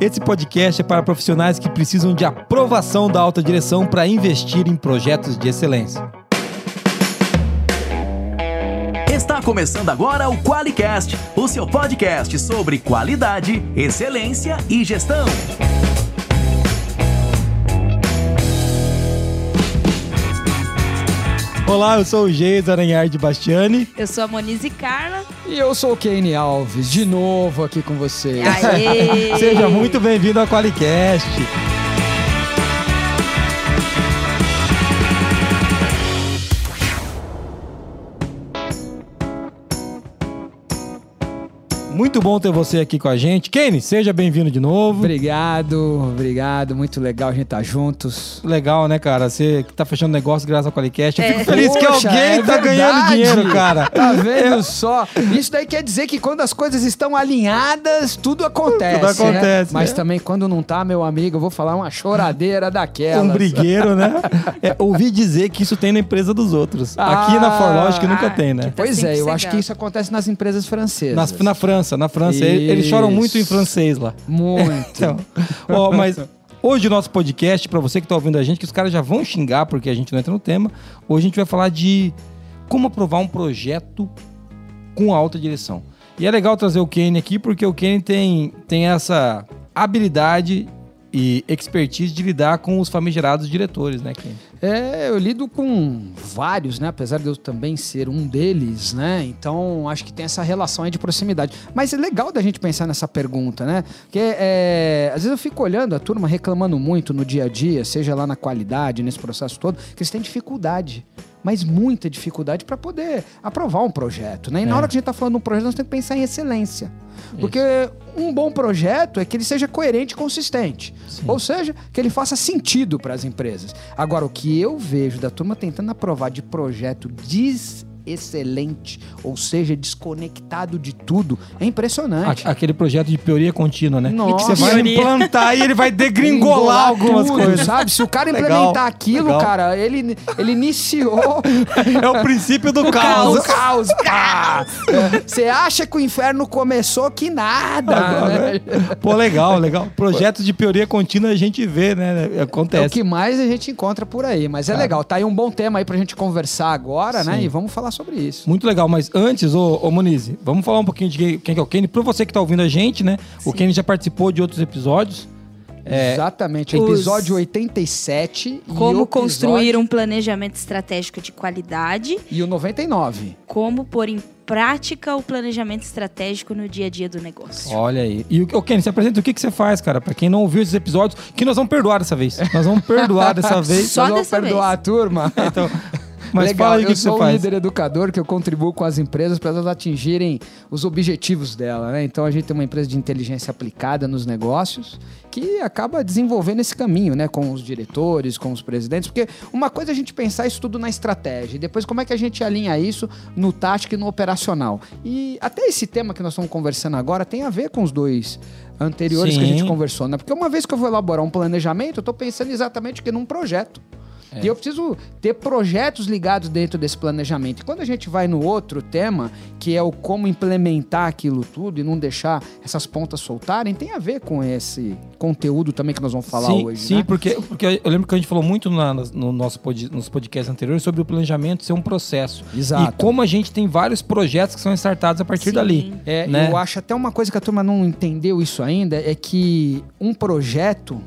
Esse podcast é para profissionais que precisam de aprovação da alta direção para investir em projetos de excelência. Está começando agora o QualiCast, o seu podcast sobre qualidade, excelência e gestão. Olá, eu sou o Geis Aranhard Bastiani. Eu sou a Monize Carla. E eu sou o Kane Alves, de novo aqui com você. Aê! Seja muito bem-vindo ao QualiCast. Muito bom ter você aqui com a gente. Kane, seja bem-vindo de novo. Obrigado, obrigado. Muito legal a gente estar tá juntos. Legal, né, cara? Você que tá fechando negócio graças ao Qualicast. Eu É. fico feliz que Poxa, alguém é tá ganhando dinheiro, cara. Tá vendo só? Isso daí quer dizer que quando as coisas estão alinhadas, tudo acontece. Tudo acontece, né? Mas né? também quando não tá, meu amigo, eu vou falar uma choradeira daquela. Um brigueiro, né? É, ouvi dizer que isso tem na empresa dos outros. Aqui na Ah, ForLogic nunca ah, tem, né? que Pois é, eu acho que isso acontece nas empresas francesas. Na, na França, na França. Eles, eles choram muito em Isso. francês lá. Muito. Então, ó, mas hoje o nosso podcast, pra você que tá ouvindo a gente, que os caras já vão xingar porque a gente não entra no tema, hoje a gente vai falar de como aprovar um projeto com alta direção. E é legal trazer o Kenny aqui porque o Kenny tem, tem essa habilidade e expertise de lidar com os famigerados diretores, né, Kenny? É, eu lido com vários, né? Apesar de eu também ser um deles, né? Então, acho que tem essa relação aí de proximidade. Mas é legal da gente pensar nessa pergunta, né? Porque é, às vezes eu fico olhando a turma reclamando muito no dia a dia, seja lá na qualidade, nesse processo todo, que eles têm dificuldade. Mas muita dificuldade para poder aprovar um projeto, né? E na É. hora que a gente tá falando de um projeto, nós temos que pensar em excelência. Porque um bom projeto é que ele seja coerente e consistente. Sim. Ou seja, que ele faça sentido para as empresas. Agora, o que eu vejo da turma tentando aprovar de projeto excelente, ou seja, desconectado de tudo, é impressionante. A- aquele projeto de teoria contínua, né? Nossa. que você vai implantar e ele vai degringolar algumas tudo, coisas. sabe? Se o cara Legal, implementar aquilo, legal. cara, ele, ele iniciou É o princípio do o caos. caos. pá! É, Você acha que o inferno começou que nada. Agora, né? Pô, legal, legal. Projetos de teoria contínua a gente vê, né? É o Acontece. que mais a gente encontra por aí. Mas é legal. Tá aí um bom tema aí pra gente conversar agora, né? Sim. E vamos falar sobre isso. Muito legal, mas antes, ô, ô Monize, vamos falar um pouquinho de quem, que é o Kenny. Pra você que tá ouvindo a gente, né? O Sim. Kenny já participou de outros episódios. É, Exatamente. Os- Episódio 87 e Como o construir episódio- um planejamento estratégico de qualidade. E o 99. Como pôr em prática o planejamento estratégico no dia a dia do negócio. Olha aí. E o Kenny, se apresenta o que, que você faz, cara? Pra quem não ouviu esses episódios, que nós vamos perdoar dessa vez. Nós vamos perdoar dessa vez. Só Nós vamos dessa perdoar a turma. Então, mas Legal, fala aí o eu que, que você sou um faz. líder educador que eu contribuo com as empresas para elas atingirem os objetivos dela, né? Então a gente tem uma empresa de inteligência aplicada nos negócios que acaba desenvolvendo esse caminho, né? Com os diretores, com os presidentes, porque uma coisa é a gente pensar isso tudo na estratégia e depois como é que a gente alinha isso no tático e no operacional. E até esse tema que nós estamos conversando agora tem a ver com os dois anteriores que a gente Sim. conversou, né? Porque uma vez que eu vou elaborar um planejamento, eu estou pensando exatamente que num projeto. É. E eu preciso ter projetos ligados dentro desse planejamento. E quando a gente vai no outro tema, que é o como implementar aquilo tudo e não deixar essas pontas soltarem, tem a ver com esse conteúdo também que nós vamos falar sim, hoje. Sim, né? porque, porque eu lembro que a gente falou muito na- no nosso pod, nos podcasts anteriores sobre o planejamento ser um processo. Exato. E como a gente tem vários projetos que são startados a partir Sim. dali. É, né? Eu acho até uma coisa que a turma não entendeu isso ainda, é que um projeto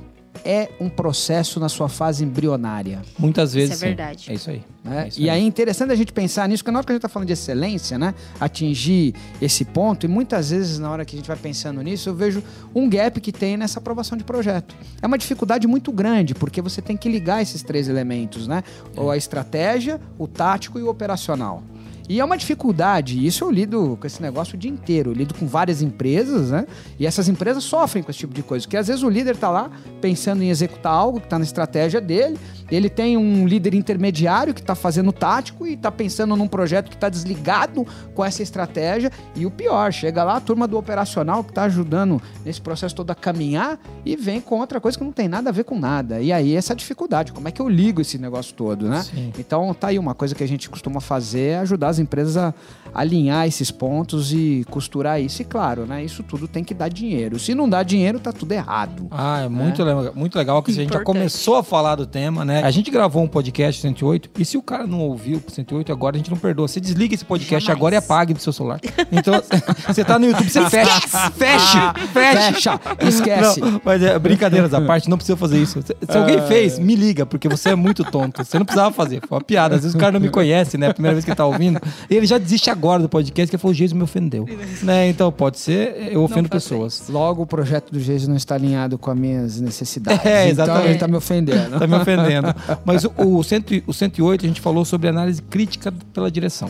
é um processo na sua fase embrionária. Muitas vezes. Isso é sim. verdade. É isso aí. né? É isso e aí. aí é interessante a gente pensar nisso, porque na hora que a gente está falando de excelência, né? Atingir esse ponto, e muitas vezes na hora que a gente vai pensando nisso, eu vejo um gap que tem nessa aprovação de projeto. É uma dificuldade muito grande, porque você tem que ligar esses três elementos, né? Ou a estratégia, o tático e o operacional. E é uma dificuldade, isso eu lido com esse negócio o dia inteiro. Eu lido com várias empresas, né? E essas empresas sofrem com esse tipo de coisa. Porque às vezes o líder tá lá pensando em executar algo que tá na estratégia dele, Ele tem um líder intermediário que está fazendo tático e está pensando num projeto que está desligado com essa estratégia. E o pior, chega lá a turma do operacional que está ajudando nesse processo todo a caminhar e vem com outra coisa que não tem nada a ver com nada. E aí essa dificuldade, como é que eu ligo esse negócio todo, né? Sim. Então tá aí uma coisa que a gente costuma fazer é ajudar as empresas a alinhar esses pontos e costurar isso. E claro, né? Isso tudo tem que dar dinheiro. Se não dá dinheiro, tá tudo errado. Ah, é muito, legal, muito legal que a gente já começou a falar do tema, né? A gente gravou um podcast 108 e se o cara não ouviu o 108 agora, a gente não perdoa. Você desliga esse podcast Jamais. agora e apague do seu celular. Então, você tá no YouTube, você fecha, fecha, fecha. Fecha, esquece. Não, mas é, brincadeiras à parte, não precisa fazer isso. Se, se alguém fez, me liga, porque você é muito tonto. Você não precisava fazer, foi uma piada. Às vezes o cara não me conhece, né? A primeira vez que ele tá ouvindo. E ele já desiste agora do podcast, que ele falou, o Jesus me ofendeu. Né? Então, pode ser, eu ofendo pessoas. Logo, o projeto do Geis não está alinhado com as minhas necessidades. É, Então exatamente. ele tá me ofendendo. Tá me ofendendo. Mas o, o, cento, o 108 a gente falou sobre análise crítica pela direção.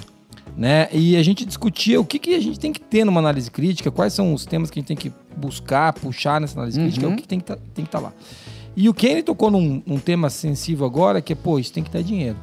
Né? E a gente discutia o que, que a gente tem que ter numa análise crítica, quais são os temas que a gente tem que buscar, puxar nessa análise crítica, Uhum. o que tem que tá, estar lá. E o Kenny tocou num, num tema sensível agora, que é, pô, isso tem que dar dinheiro.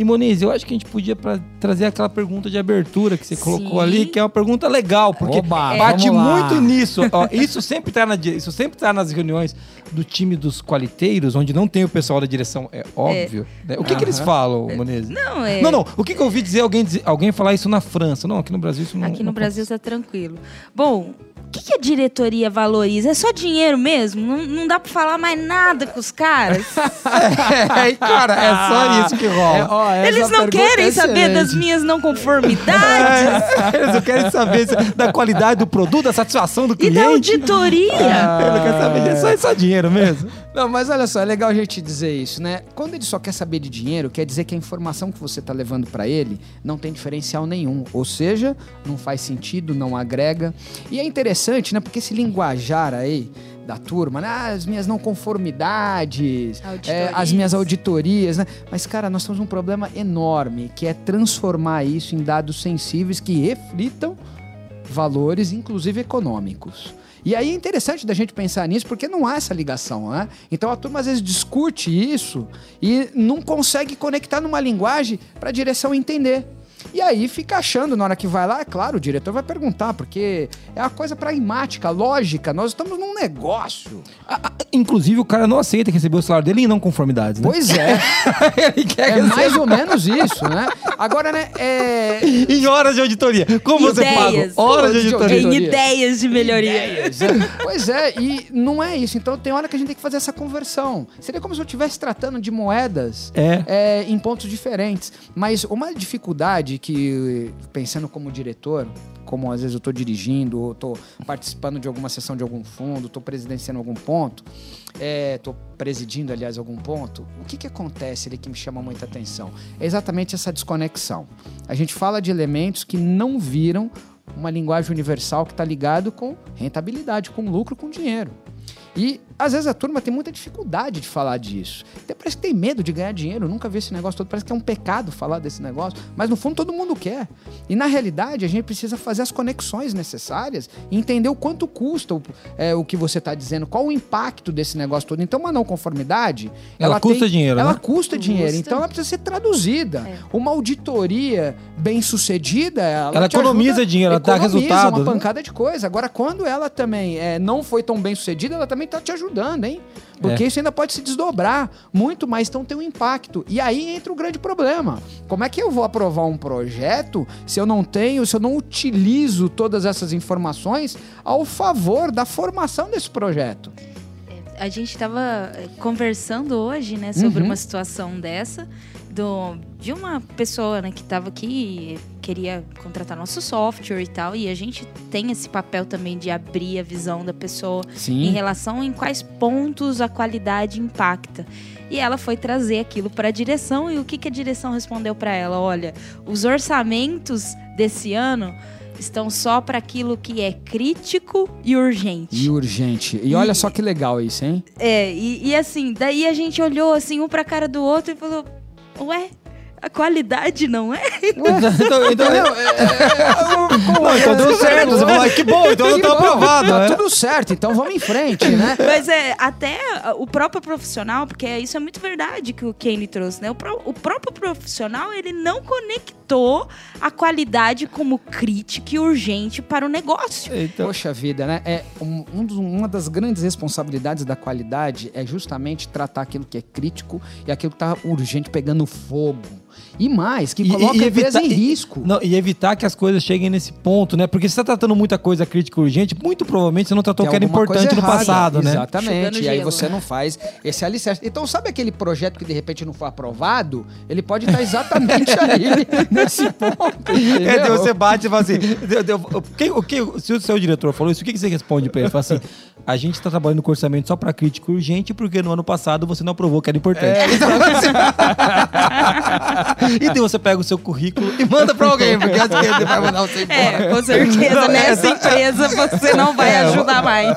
E Moniz, eu acho que a gente podia pra, trazer aquela pergunta de abertura que você Sim. colocou ali, que é uma pergunta legal, porque Oba, bate muito nisso. Ó, isso sempre tá na, isso sempre tá nas reuniões do time dos qualiteiros, onde não tem o pessoal da direção, é óbvio. né? O que, que eles falam, Moniz? Não, é. Não, não. O que, que eu ouvi dizer alguém, dizer alguém falar isso na França? Não, aqui no Brasil isso não Aqui no não Brasil tá tranquilo. Bom, que, que a diretoria valoriza? É só dinheiro mesmo? Não, não dá pra falar mais nada com os caras? É, cara, é só isso que rola. É, ó, essa Eles não querem é saber das minhas não conformidades? É, eles não querem saber da qualidade do produto, da satisfação do E cliente. da auditoria? Ele não quer saber disso, é só dinheiro mesmo. Não, mas olha só, é legal a gente dizer isso, né? Quando ele só quer saber de dinheiro, quer dizer que a informação que você tá levando para ele não tem diferencial nenhum. Ou seja, não faz sentido, não agrega. E é interessante, né? Porque esse linguajar aí da turma, né? Ah, as minhas não conformidades, é, as minhas auditorias, né? Mas, cara, nós temos um problema enorme, que é transformar isso em dados sensíveis que reflitam valores, inclusive econômicos. E aí é interessante da gente pensar nisso, porque não há essa ligação, né? Então a turma às vezes discute isso e não consegue conectar numa linguagem para a direção entender. E aí fica achando, na hora que vai lá, é claro, o diretor vai perguntar, porque é uma coisa pragmática, lógica. Nós estamos num negócio. Ah, ah, Inclusive, o cara não aceita receber o salário dele em não conformidades, né? Pois é, é mais ou menos isso, né? Agora, né, é... em horas de auditoria. Como você paga? Ideias. Horas de De auditoria. Em ideias de melhoria. Ideias, é. Pois é, e não é isso. Então tem hora que a gente tem que fazer essa conversão. Seria como se eu estivesse tratando de moedas É. é, em pontos diferentes. Mas uma dificuldade que, pensando como diretor, como às vezes eu estou dirigindo, ou estou participando de alguma sessão de algum fundo, estou presidenciando algum ponto, estou presidindo, aliás, algum ponto, o que, que acontece ali que me chama muita atenção? É exatamente essa desconexão. A gente fala de elementos que não viram uma linguagem universal que está ligado com rentabilidade, com lucro, com dinheiro. E às vezes a turma tem muita dificuldade de falar disso. Até parece que tem medo de ganhar dinheiro. Nunca vi esse negócio todo. Parece que é um pecado falar desse negócio. Mas no fundo todo mundo quer. E na realidade a gente precisa fazer as conexões necessárias e entender o quanto custa o, é, o que você está dizendo, qual o impacto desse negócio todo. Então uma não conformidade. Ela custa dinheiro, Ela né? custa dinheiro. Custa. Então ela precisa ser traduzida. Uma auditoria bem sucedida. Ela, Ela economiza ajuda- dinheiro, ela dá economiza resultado, Uma né? pancada de coisa. Agora, quando ela também é, não foi tão bem sucedida, ela também tá te ajudando, hein? Porque É. isso ainda pode se desdobrar muito mais, então tem um impacto. E aí entra o grande problema. Como é que eu vou aprovar um projeto se eu não tenho, se eu não utilizo todas essas informações ao favor da formação desse projeto? A gente estava conversando hoje, né, sobre Uhum. uma situação dessa, do, de uma pessoa né, que estava aqui, queria contratar nosso software e tal, e a gente tem esse papel também de abrir a visão da pessoa em Sim. relação em quais pontos a qualidade impacta. E ela foi trazer aquilo para a direção e o que, que a direção respondeu para ela? Olha, os orçamentos desse ano estão só para aquilo que é crítico e urgente. E urgente. E olha só que legal isso, hein? É, e, e assim, daí a gente olhou assim um pra cara do outro e falou: Ué, A qualidade não é? então, então, Não, é- é- não, então deu certo. Você falou, "Ai, que bom, então não tá aprovado. Tá né? tudo certo, então vamos em frente, né? Mas é até o próprio profissional, porque isso é muito verdade que o Kenny trouxe, né? O, pró- o próprio profissional, ele não conectou a qualidade como crítica e urgente para o negócio. Então, Poxa vida, né? É um- um dos- uma das grandes responsabilidades da qualidade é justamente tratar aquilo que é crítico e aquilo que tá urgente pegando fogo. E mais, que E- coloca e a empresa evitar- em e- risco. Não, e evitar que as coisas cheguem nesse ponto, né? Porque se você tá tratando muita coisa crítica e urgente, muito provavelmente você não tratou o que era importante no passado, né? Exatamente. Chegando E aí gelo. você não faz esse alicerce. Então, sabe aquele projeto que de repente não foi aprovado? Ele pode estar exatamente aí, nesse ponto. É, entendeu? daí você bate e fala assim. deu- deu- o que- o que- se o seu diretor falou isso, o que que você responde pra ele? Fala assim: a gente está trabalhando com orçamento só para crítico urgente, porque no ano passado você não aprovou que era importante. e daí você pega o seu currículo e manda pra alguém, porque assim ele vai mandar você embora. É, com certeza. Não, Nessa essa- empresa você não vai É, ajudar mais.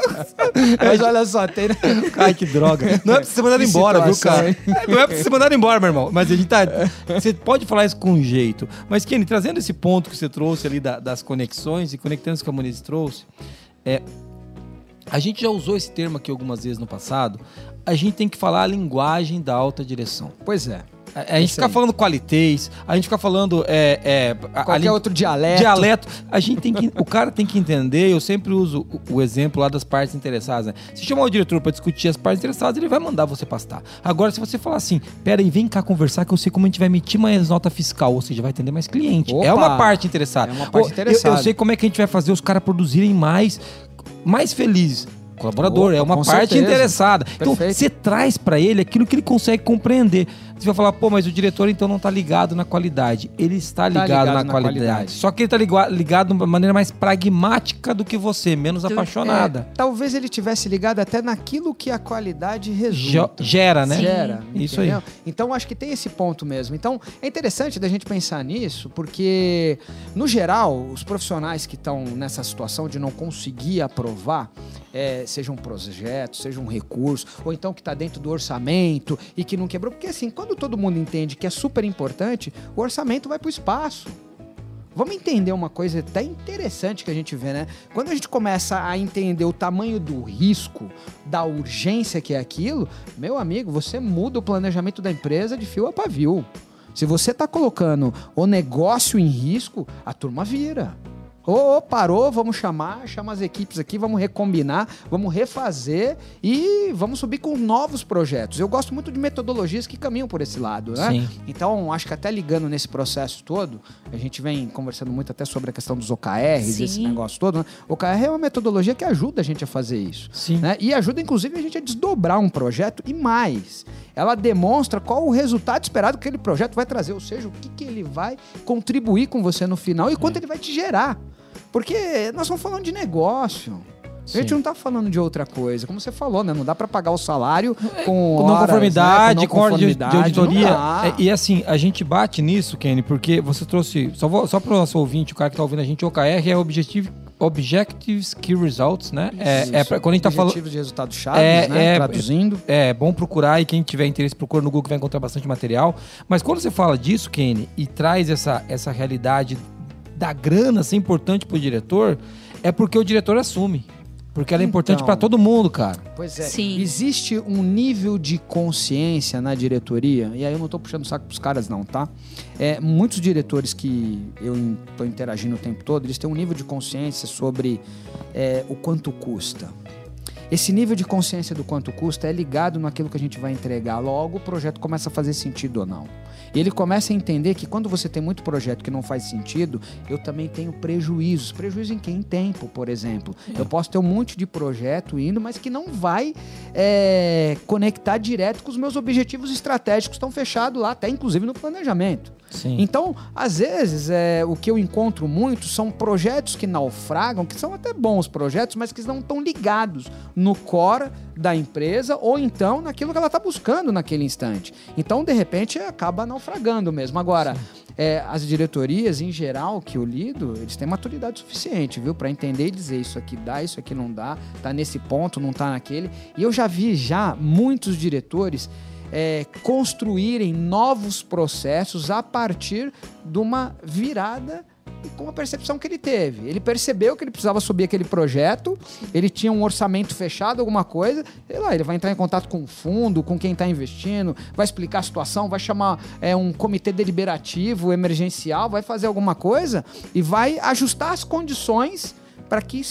Mas olha só, tem... Ai, que droga. Não é pra você ser mandado Que embora, viu, cara? Não é pra você ser mandado embora, meu irmão. Mas a gente tá. Você pode falar isso com jeito. Mas, Kenny, trazendo esse ponto que você trouxe ali da- das conexões e conectando isso que a Moniz trouxe, é. A gente já usou esse termo aqui algumas vezes no passado. A gente tem que falar a linguagem da alta direção. Pois é. A, a gente fica aí. falando qualitez, a gente fica falando. É, é, Qualquer outro dialeto. Dialeto. A gente tem que. o cara tem que entender, eu sempre uso o, o exemplo lá das partes interessadas, né? Se chamar o diretor pra discutir as partes interessadas, ele vai mandar você pastar. Agora, se você falar assim, pera aí, vem cá conversar que eu sei como a gente vai emitir mais nota fiscal, ou seja, vai atender mais cliente. Opa! É uma parte interessada. É uma parte Ou, eu- interessada. Eu, sei como é que a gente vai fazer os caras produzirem mais, mais felizes. Colaborador, é uma parte certeza. interessada. Então, Perfeito. você traz pra ele aquilo que ele consegue compreender. Você vai falar, pô, mas o diretor então não tá ligado na qualidade. Ele está ligado, ligado na, na qualidade. qualidade. Só que ele tá ligua- ligado de uma maneira mais pragmática do que você, menos apaixonada. É, talvez ele tivesse ligado até naquilo que a qualidade resulta. gera, né? Gera. Isso entendeu? aí. Então, acho que tem esse ponto mesmo. Então, é interessante da gente pensar nisso, porque, no geral, os profissionais que estão nessa situação de não conseguir aprovar, é, seja um projeto, seja um recurso, ou então que está dentro do orçamento e que não quebrou. Porque, assim, quando todo mundo entende que é super importante, o orçamento vai para o espaço. Vamos entender uma coisa até interessante que a gente vê, né? Quando a gente começa a entender o tamanho do risco, da urgência que é aquilo, meu amigo, você muda o planejamento da empresa de fio a pavio. Se você está colocando o negócio em risco, a turma vira. Ô, ô, parou, vamos chamar, chama as equipes aqui, vamos recombinar, vamos refazer e vamos subir com novos projetos. Eu gosto muito de metodologias que caminham por esse lado, né? Sim. Então, acho que até ligando nesse processo todo, a gente vem conversando muito até sobre a questão dos OKRs, Sim. esse negócio todo, né? OKR é uma metodologia que ajuda a gente a fazer isso. Sim. né? E ajuda, inclusive, a gente a desdobrar um projeto e mais. Ela demonstra qual o resultado esperado que aquele projeto vai trazer, ou seja, o que, que ele vai contribuir com você no final e quanto ele vai te gerar. Porque nós estamos falando de negócio. A gente Sim. não tá falando de outra coisa. Como você falou, né? Não dá para pagar o salário com, Com horas, não conformidade, né? com ordem de, de conformidade. auditoria. Não dá. É, e assim, a gente bate nisso, Kenny, porque você trouxe. Só, vou, só para o nosso ouvinte, o cara que tá ouvindo a gente, o OKR é Objective, Objectives Key Results, né? É, é pra- quando a gente tá falando. Objetivos de resultados chaves, É, né? é, Traduzindo. É bom procurar e quem tiver interesse procura no Google vai encontrar bastante material. Mas quando você fala disso, Kenny, e traz essa, essa realidade da grana ser importante pro diretor, é porque o diretor assume. Porque ela é importante Então. para todo mundo, cara. Pois é. Sim. Existe um nível de consciência na diretoria, e aí eu não tô puxando o saco pros caras, não, tá? É, muitos diretores que eu estou interagindo o tempo todo, eles têm um nível de consciência sobre é, o quanto custa. Esse nível de consciência do quanto custa é ligado naquilo que a gente vai entregar. Logo, o projeto começa a fazer sentido ou não. E ele começa a entender que quando você tem muito projeto que não faz sentido, eu também tenho prejuízos. Prejuízo em quem? Em tempo, por exemplo. Eu posso ter um monte de projeto indo, mas que não vai é, conectar direto com os meus objetivos estratégicos estão fechados lá, até inclusive no planejamento. Sim. Então, às vezes, é, o que eu encontro muito são projetos que naufragam, que são até bons projetos, mas que não estão ligados no core da empresa ou então naquilo que ela está buscando naquele instante. Então, de repente, acaba naufragando mesmo. Agora, é, as diretorias, em geral, que eu lido, eles têm maturidade suficiente, viu? Para entender e dizer isso aqui dá, isso aqui não dá, tá nesse ponto, não tá naquele. E eu já vi já muitos diretores é, construírem novos processos a partir de uma virada e com a percepção que ele teve. Ele percebeu que ele precisava subir aquele projeto, ele tinha um orçamento fechado, alguma coisa, sei lá, ele vai entrar em contato com o fundo, com quem está investindo, vai explicar a situação, vai chamar é, um comitê deliberativo emergencial, vai fazer alguma coisa e vai ajustar as condições para que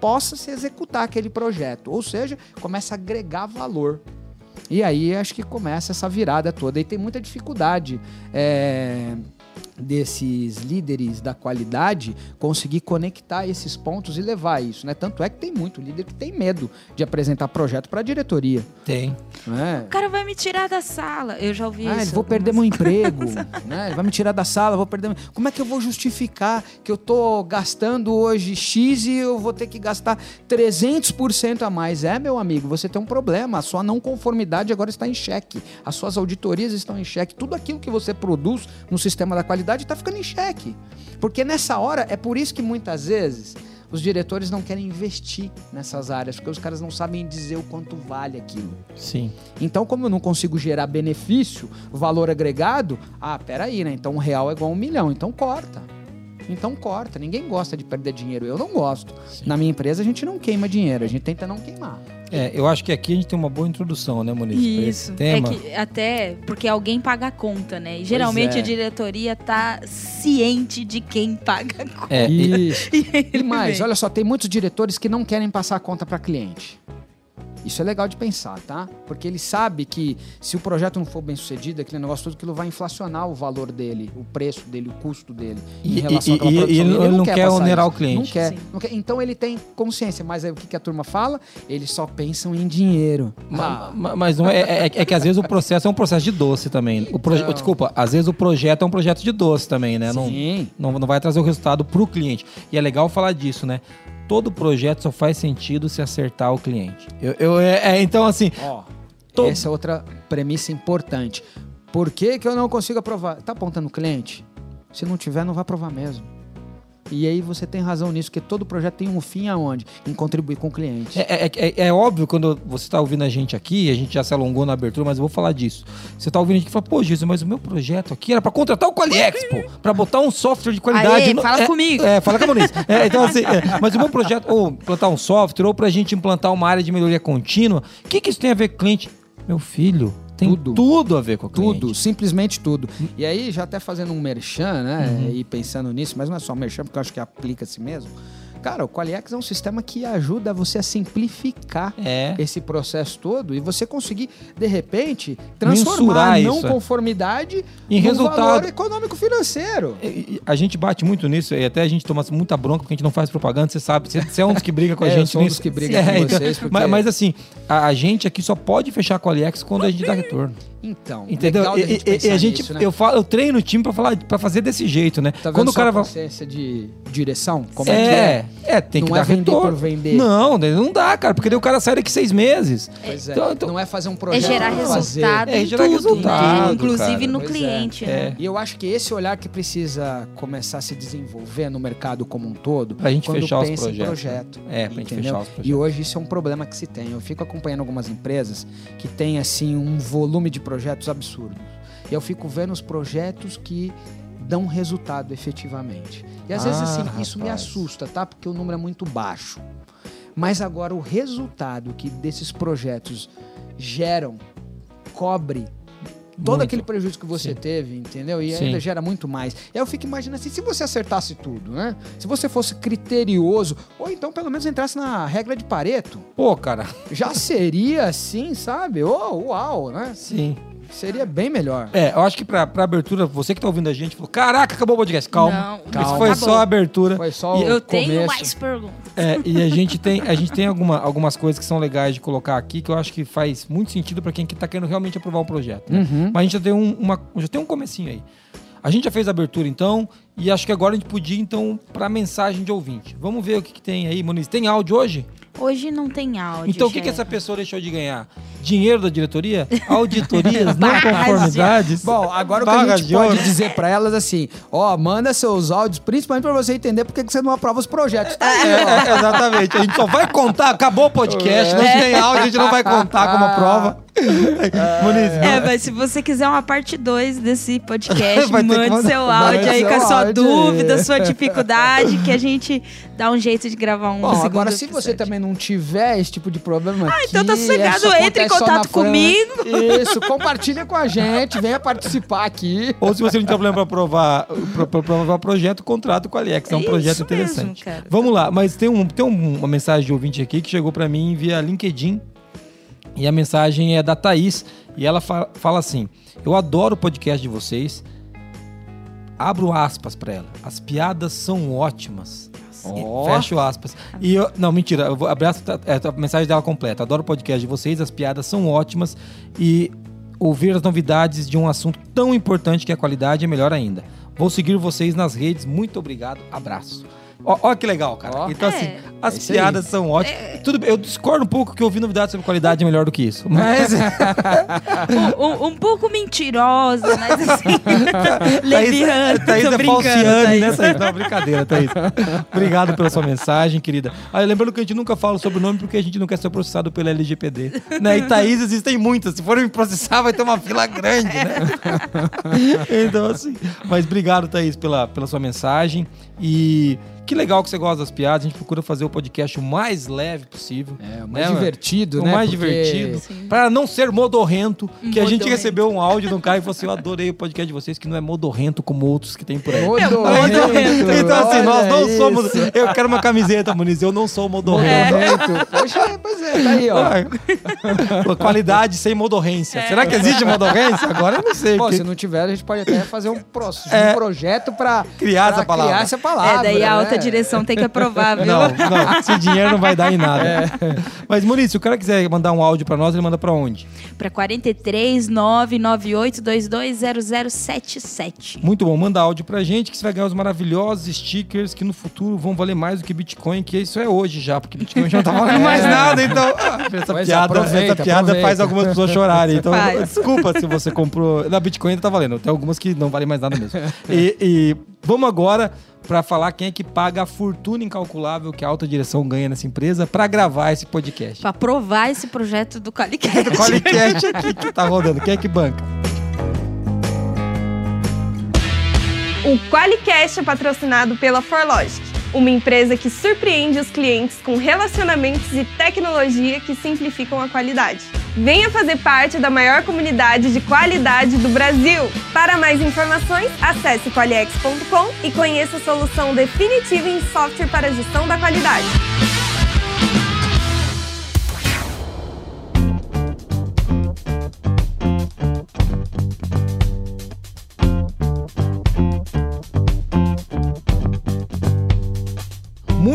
possa se executar aquele projeto. Ou seja, começa a agregar valor. E aí acho que começa essa virada toda. E tem muita dificuldade é, desses líderes da qualidade conseguir conectar esses pontos e levar isso, né? Tanto é que tem muito líder que tem medo de apresentar projeto para a diretoria, Tem. né? O cara vai me tirar da sala. Eu já ouvi Ah, isso. vou perder meu emprego, né? Ele vai me tirar da sala, vou perder. meu- Como é que eu vou justificar que eu tô gastando hoje X e eu vou ter que gastar 300% a mais? É, meu amigo, você tem um problema. A sua não conformidade agora está em xeque. As suas auditorias estão em xeque. Tudo aquilo que você produz no sistema da qualidade está ficando em xeque. Porque nessa hora é por isso que muitas vezes os diretores não querem investir nessas áreas, porque os caras não sabem dizer o quanto vale aquilo. Sim. Então, como eu não consigo gerar benefício, valor agregado, ah, peraí, né? Então um real é igual a um milhão, então corta. Então corta. Ninguém gosta de perder dinheiro. Eu não gosto. Na minha empresa a gente não queima dinheiro, a gente tenta não queimar. É, eu acho que aqui a gente tem uma boa introdução, né, Moniz? pra esse Isso. É tema. que até porque alguém paga a conta, né? E geralmente é. a diretoria tá ciente de quem paga a conta. É, e-. E, ele E mais, vem. olha só, tem muitos diretores que não querem passar a conta para cliente. Isso é legal de pensar, tá? Porque ele sabe que se o projeto não for bem sucedido, aquele negócio todo, aquilo vai inflacionar o valor dele, o preço dele, o custo dele E- em relação e- àquela e- e produção. ele não quer passar onerar isso. o cliente. Não quer, não quer. Então ele tem consciência, mas aí o que, que a turma fala? Eles só pensam em dinheiro. Ah, ma- Mas não é, é, é que às vezes o processo é um processo de doce também. O proje- Então. Desculpa, às vezes o projeto é um projeto de doce também, né? Não, Sim. não, não vai trazer o resultado pro cliente. E é legal falar disso, né? Todo projeto só faz sentido se acertar o cliente. Eu, eu- é- é, então, assim, Ó, Todo- essa é outra premissa importante. Por que, que eu não consigo aprovar? Tá apontando o cliente? Se não tiver, não vai aprovar mesmo. E aí você tem razão nisso, porque todo projeto tem um fim aonde? Em contribuir com o cliente. É, é- é- é óbvio quando você está ouvindo a gente aqui, a gente já se alongou na abertura, mas eu vou falar disso. Você está ouvindo a gente que fala, pô, Jesus, mas o meu projeto aqui era para contratar o Qualiex, pô, para botar um software de qualidade. Aê, no- fala é, comigo. É, fala com a Moniz. É, então, assim, é, mas o meu projeto, ou implantar um software, ou para a gente implantar uma área de melhoria contínua, o que, que isso tem a ver com o cliente? Meu filho, tem Tudo. tudo, a ver com o cliente. Tudo, simplesmente tudo. E aí, já até fazendo um merchan, né? Uhum. E pensando nisso, mas não é só um merchan, porque eu acho que aplica-se mesmo. Cara, o Qualiex é um sistema que ajuda você a simplificar É. esse processo todo e você conseguir, de repente, transformar a não isso, é. conformidade Em resultado. valor econômico financeiro. E A gente bate muito nisso e até a gente toma muita bronca porque a gente não faz propaganda, você sabe. Você, é um dos que briga com a É, eu gente sou um dos que briga É, com então, vocês, porque- mas, mas assim, a, a gente aqui só pode fechar a Aliex quando a gente dá retorno. Então, Entendeu? legal E, da gente e- e a gente, nisso, né? eu, falo, eu treino o time pra, falar, pra fazer desse jeito, né? Tá vendo quando o cara vai. consciência de direção? Como é, é, que é? é, tem que Não dar é vender retorno. por vender. Não, daí não dá, cara, porque daí o cara sai daqui seis meses. Pois é. Então- então- Não é fazer um É projeto gerar pra fazer. resultado É, em gerar tudo, resultado, né? Inclusive cara. no Pois é. cliente, É. né? E eu acho que esse olhar que precisa começar a se desenvolver no mercado como um todo, Pra gente quando fechar os pensa em projetos, projeto. né? É, pra gente fechar os projetos. E hoje isso é um problema que se tem. Eu fico acompanhando algumas empresas que têm assim um volume de projetos absurdo. E eu fico vendo os projetos que dão resultado efetivamente. E às vezes Ah, assim, isso me assusta, tá? Porque o número é muito baixo. Mas agora o resultado que desses projetos geram cobre todo Muito. aquele prejuízo que você Sim. teve, entendeu? E Sim. ainda gera muito mais. E aí eu fico imaginando assim, se você acertasse tudo, né? Se você fosse criterioso, ou então pelo menos entrasse na regra de Pareto, Pô, cara, já seria assim, sabe? Oh, uau, né? sim. Seria bem melhor. É, eu acho que pra, pra abertura, você que tá ouvindo a gente falou: caraca, acabou o podcast. Calma. Não, Isso calma. foi Acabou. só a abertura. Foi só E o Eu tenho começo. mais perguntas. É, e a gente tem, a gente tem alguma, algumas coisas que são legais de colocar aqui que eu acho que faz muito sentido pra quem que tá querendo realmente aprovar o projeto. né? Uhum. Mas a gente já tem um, uma, já tem um comecinho aí. A gente já fez a abertura então, e acho que agora a gente podia então pra mensagem de ouvinte. Vamos ver o que, que tem aí, Moniz. Tem áudio hoje? Hoje não tem áudio. então o que, que essa pessoa deixou de ganhar? Dinheiro da diretoria? Auditorias, não conformidades? Bom, agora o que a gente de pode dizer pra elas assim, ó, manda seus áudios, principalmente pra você entender porque que você não aprova os projetos. Tá aí, ó. É, exatamente. A gente só vai contar, acabou o podcast, não tem áudio, a gente não vai contar como prova. Muniz, É, mas se você quiser uma parte 2 desse podcast, mande seu áudio aí com a sua dúvida, sua dificuldade, que a gente dá um jeito de gravar um Bom, agora se você também não tiver esse tipo de problema aqui... então tá sossegado, entre em contato comigo. Isso, compartilha com a gente, venha participar aqui. Ou se você não tem problema para provar pra, pra provar projeto, contrato com a Aliex. É um Isso projeto mesmo, interessante. cara. Vamos lá, mas tem, um, tem um- uma mensagem de ouvinte aqui que chegou para mim via LinkedIn. E a mensagem é da Thaís. E ela fa- fala assim: Eu adoro o podcast de vocês. Abro aspas para ela. As piadas são ótimas. Ó. Fecho aspas. E eu, não, mentira. Eu vou abrir a, é, a mensagem dela completa. Adoro o podcast de vocês. As piadas são ótimas. E ouvir as novidades de um assunto tão importante que a qualidade é melhor ainda. Vou seguir vocês nas redes. Muito obrigado. Abraço. Ó, que legal, cara. Ó. Então, É. assim, as É isso aí. piadas são ótimas. Tudo bem, eu discordo um pouco que ouvir novidades sobre qualidade é melhor do que isso. Mas. Um, um pouco mentirosa, mas assim. Thaís, leviana. Thaís tô é brincando, falciane, Thaís. né, Thaís? Não, brincadeira, Thaís. Obrigado pela sua mensagem, querida. Ah, lembrando que a gente nunca fala sobre o nome porque a gente não quer ser processado pela LGPD. Né? E Thaís existem muitas. Se forem me processar, vai ter uma fila grande, né? então, assim. Mas obrigado, Thaís, pela, pela sua mensagem. E que legal que você gosta das piadas. A gente procura fazer o podcast o mais leve possível. É, o mais Né, divertido, o né? mais Porque- divertido. Pra não ser modorrento. Que a gente recebeu um áudio de um cara e falou assim: Eu adorei o podcast de vocês, que não é modorrento como outros que tem por aí. Modorrento. Então, assim, nós não olha somos. isso. Eu quero uma camiseta, Muniz. Eu não sou modorrento. Modorrento. Poxa, pois é, tá aí, ó. Qualidade sem modorrência. Será que existe modorrência? Agora eu não sei. Pô, porque se não tiver, a gente pode até fazer um, pro- um É. projeto pra Criar pra essa palavra. Criar essa palavra. É, daí a alta né? direção tem que aprovar, viu? Não, não. Esse dinheiro não vai dar em nada. É. Mas, Muniz, se o cara quiser mandar um áudio pra nós, ele manda pra onde? Pra 43 998 220077. Muito bom, manda áudio pra gente que você vai ganhar os maravilhosos stickers que no futuro vão valer mais do que Bitcoin, que isso é hoje já, porque Bitcoin já não tá valendo mais nada, então. ah, Essa Pois é, piada, aproveita, essa piada aproveita. faz algumas pessoas chorarem. Então, Faz. desculpa se você comprou. Na Bitcoin ainda tá valendo. Tem algumas que não valem mais nada mesmo. E, e vamos agora pra falar quem é que paga a fortuna incalculável que a alta direção ganha nessa empresa pra gravar esse podcast. Pra aprovar esse projeto do Qualicast. Do Qualicast aqui que tá rodando. Quem é que banca? O Qualicast é patrocinado pela Forlogic, uma empresa que surpreende os clientes com relacionamentos e tecnologia que simplificam a qualidade. Venha fazer parte da maior comunidade de qualidade do Brasil. Para mais informações, acesse qualiex.com e conheça a solução definitiva em software para gestão da qualidade.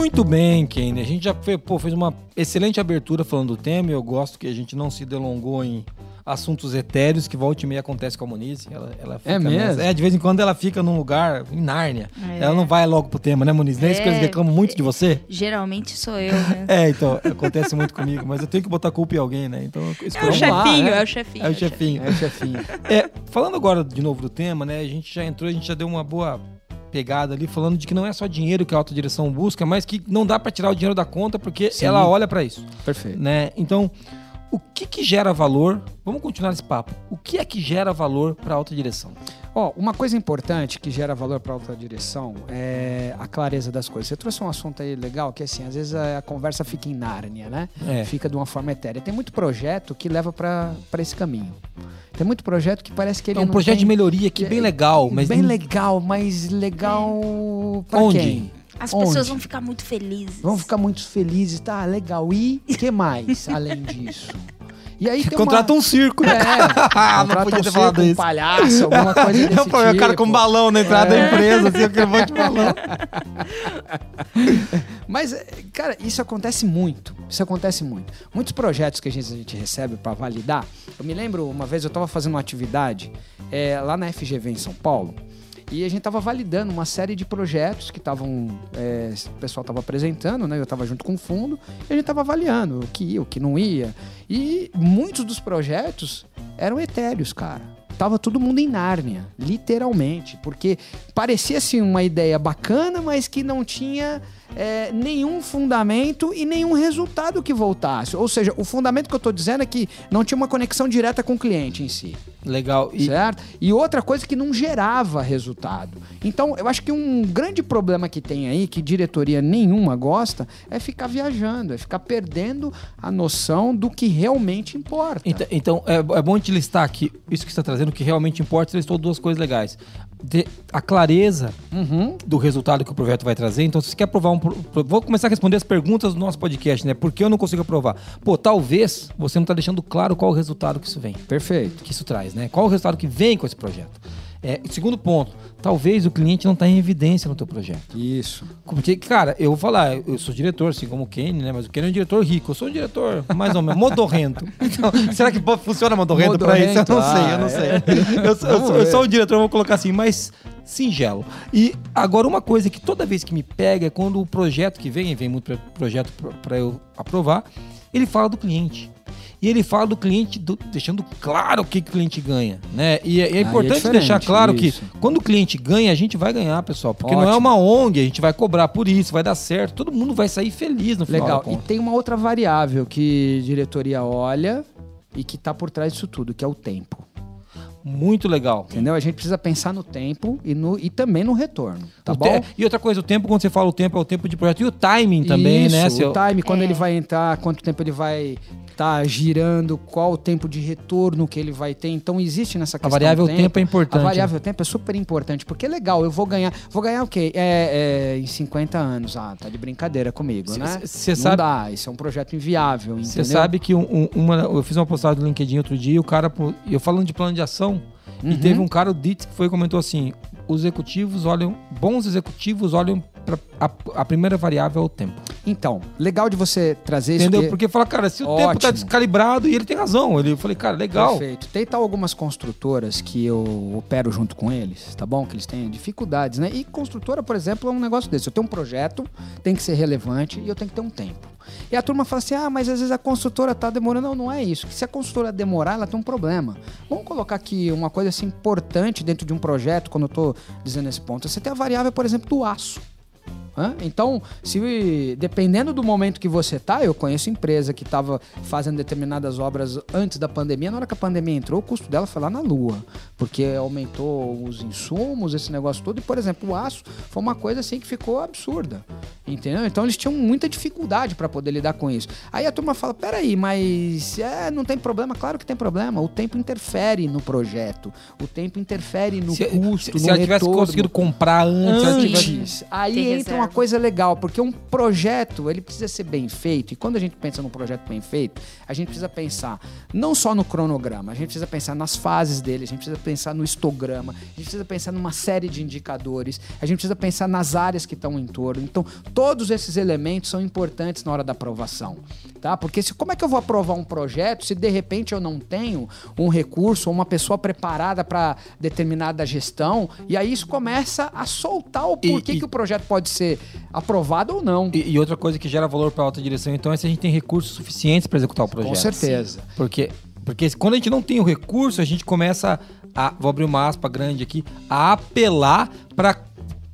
Muito bem, Kenny. A gente já fez, pô, fez uma excelente abertura falando do tema. e Eu gosto que a gente não se delongou em assuntos etéreos que volta e meia acontece com a Moniz. Ela, ela fica É mesmo? nessa- É, de vez em quando ela fica num lugar em Nárnia. É. Ela não vai logo pro tema, né, Moniz? Nem é. isso que eles É. reclamam muito de você. Geralmente sou eu, né? É, então, acontece muito comigo, mas eu tenho que botar a culpa em alguém, né? Então, É o Vamos lá, chefinho, né? é o chefinho. É o chefinho. É o chefinho. É, falando agora de novo do tema, né? A gente já entrou, a gente já deu uma boa pegada ali, falando de que não é só dinheiro que a autodireção busca, mas que não dá pra tirar o dinheiro da conta porque Sim. ela olha pra isso, Perfeito. né? Então, o que que gera valor? Vamos continuar esse papo. O que é que gera valor pra autodireção? Ó, uma coisa importante que gera valor para outra direção é a clareza das coisas. Você trouxe um assunto aí legal que assim, às vezes a, a conversa fica em Nárnia, né? É. Fica de uma forma etérea. Tem muito projeto que leva para esse caminho. Tem muito projeto que parece que ele É um projeto tem- de melhoria aqui bem legal, mas bem legal, mas legal Onde? quem? As Onde? pessoas vão ficar muito felizes. Vão ficar muito felizes, tá? Legal. E o que mais além disso? E aí tem contrata uma... um circo. É, não contrata podia um ter falado circo, um isso. palhaço, alguma coisa desse É o problema, o cara tipo. com balão na entrada da empresa, assim, aquele monte de balão. Mas, eh, cara, isso acontece muito. Isso acontece muito. Muitos projetos que a gente, a gente recebe para validar. Eu me lembro, uma vez eu estava fazendo uma atividade eh, lá na FGV em São Paulo. E a gente estava validando uma série de projetos que estavam. eh, o pessoal estava apresentando, né? Eu estava junto com o fundo. E a gente estava avaliando o que ia, o que não ia. E muitos dos projetos eram etéreos, cara. Tava todo mundo em Nárnia, literalmente. Porque parecia assim uma ideia bacana, mas que não tinha é, nenhum fundamento e nenhum resultado que voltasse. Ou seja, o fundamento que eu estou dizendo é que não tinha uma conexão direta com o cliente em si. Legal. E, Certo? E outra coisa que não gerava resultado. Então, eu acho que um grande problema que tem aí, que diretoria nenhuma gosta, é ficar viajando, é ficar perdendo a noção do que realmente importa. Então, então, é, é bom te listar aqui isso que você está trazendo, o que realmente importa, você listou duas coisas legais. De- a clareza Uhum. do resultado que o projeto vai trazer. Então, se você quer aprovar um. Vou começar a responder as perguntas do nosso podcast, né? Por que eu não consigo aprovar? Pô, talvez você não está deixando claro qual o resultado que isso vem, Perfeito. que isso traz, né? Qual o resultado que vem com esse projeto. É, segundo ponto, talvez o cliente não está em evidência no teu projeto. Isso. Porque, cara, eu vou falar, eu sou diretor, assim como o Kenny, né? Mas o Kenny é um diretor rico. Eu sou um diretor, mais ou menos, modorrento. Então, será que funciona modorrento pra isso? Eu não sei, eu não ah, sei. é. Eu, sou- eu sou, eu sou um diretor, vou colocar assim, mais singelo. E agora, uma coisa que toda vez que me pega é quando o projeto que vem, vem muito projeto pra eu aprovar, ele fala do cliente. E ele fala do cliente, do- deixando claro o que, que o cliente ganha, né? E é, é é importante diferente, deixar claro isso. que quando o cliente ganha, a gente vai ganhar, pessoal. Porque não é Ótimo. uma ONG, a gente vai cobrar por isso, vai dar certo, todo mundo vai sair feliz no final Legal. E tem uma outra variável que diretoria olha e que tá por trás disso tudo, que é o tempo. Muito legal. Entendeu? A gente precisa pensar no tempo e, no, e também no retorno. Tá O bom? te- E outra coisa, o tempo, quando você fala o tempo, é o tempo de projeto. E o timing também, Isso, né? seu- O time, quando É. ele vai entrar, quanto tempo ele vai estar girando, qual o tempo de retorno que ele vai ter. Então existe nessa A questão. variável do tempo é importante. A variável tempo é super importante, porque é legal, eu vou ganhar. Vou ganhar o quê? É, é, em 50 anos. Ah, tá de brincadeira comigo, Cê- né? cê- cê Não sabe- dá, isso é um projeto inviável. Você sabe que um- um- uma, eu fiz uma postagem do LinkedIn outro dia, e o cara, eu falando de plano de ação, e Uhum. teve um cara, o Ditz, que foi e comentou assim: os executivos olham, bons executivos olham a, a primeira variável é o tempo. Então, legal de você trazer isso. Entendeu? que- Porque fala, cara, se o tempo tá Ótimo. descalibrado e ele tem razão. Ele, eu falei, cara, legal. Perfeito. Tem tal algumas construtoras que eu opero junto com eles, tá bom? Que eles têm dificuldades, né? E construtora, por exemplo, é um negócio desse. Eu tenho um projeto, tem que ser relevante e eu tenho que ter um tempo. E a turma fala assim: ah, mas às vezes a construtora tá demorando. Não, não é isso. Que se a construtora demorar, ela tem um problema. Vamos colocar aqui uma coisa assim importante dentro de um projeto, quando eu tô dizendo esse ponto. Você tem a variável, por exemplo, do aço. Hã? Então, se dependendo do momento que você tá, eu conheço empresa que estava fazendo determinadas obras antes da pandemia, na hora que a pandemia entrou, o custo dela foi lá na lua, porque aumentou os insumos, esse negócio todo, e por exemplo, o aço foi uma coisa assim que ficou absurda. Entendeu? Então eles tinham muita dificuldade para poder lidar com isso. Aí a turma fala: peraí, mas é, não tem problema? Claro que tem problema. O tempo interfere no projeto, o tempo interfere no se, custo, se no ela tivesse retorno conseguido comprar antes, ela tivesse- antes. Aí Ter entra reserva. Uma coisa legal, porque um projeto, ele precisa ser bem feito. E quando a gente pensa num projeto bem feito, a gente precisa pensar não só no cronograma, a gente precisa pensar nas fases dele, a gente precisa pensar no histograma, a gente precisa pensar numa série de indicadores, a gente precisa pensar nas áreas que estão em torno. Então, todos esses elementos são importantes na hora da aprovação, tá? Porque se, como é que eu vou aprovar um projeto se de repente eu não tenho um recurso ou uma pessoa preparada para determinada gestão? E aí isso começa a soltar o E- porquê e- que o projeto pode ser aprovado ou não. E, e outra coisa que gera valor para alta direção, então, é se a gente tem recursos suficientes para executar o projeto. Com certeza. Porque, porque quando a gente não tem o recurso, a gente começa a, vou abrir uma aspa grande aqui, a apelar para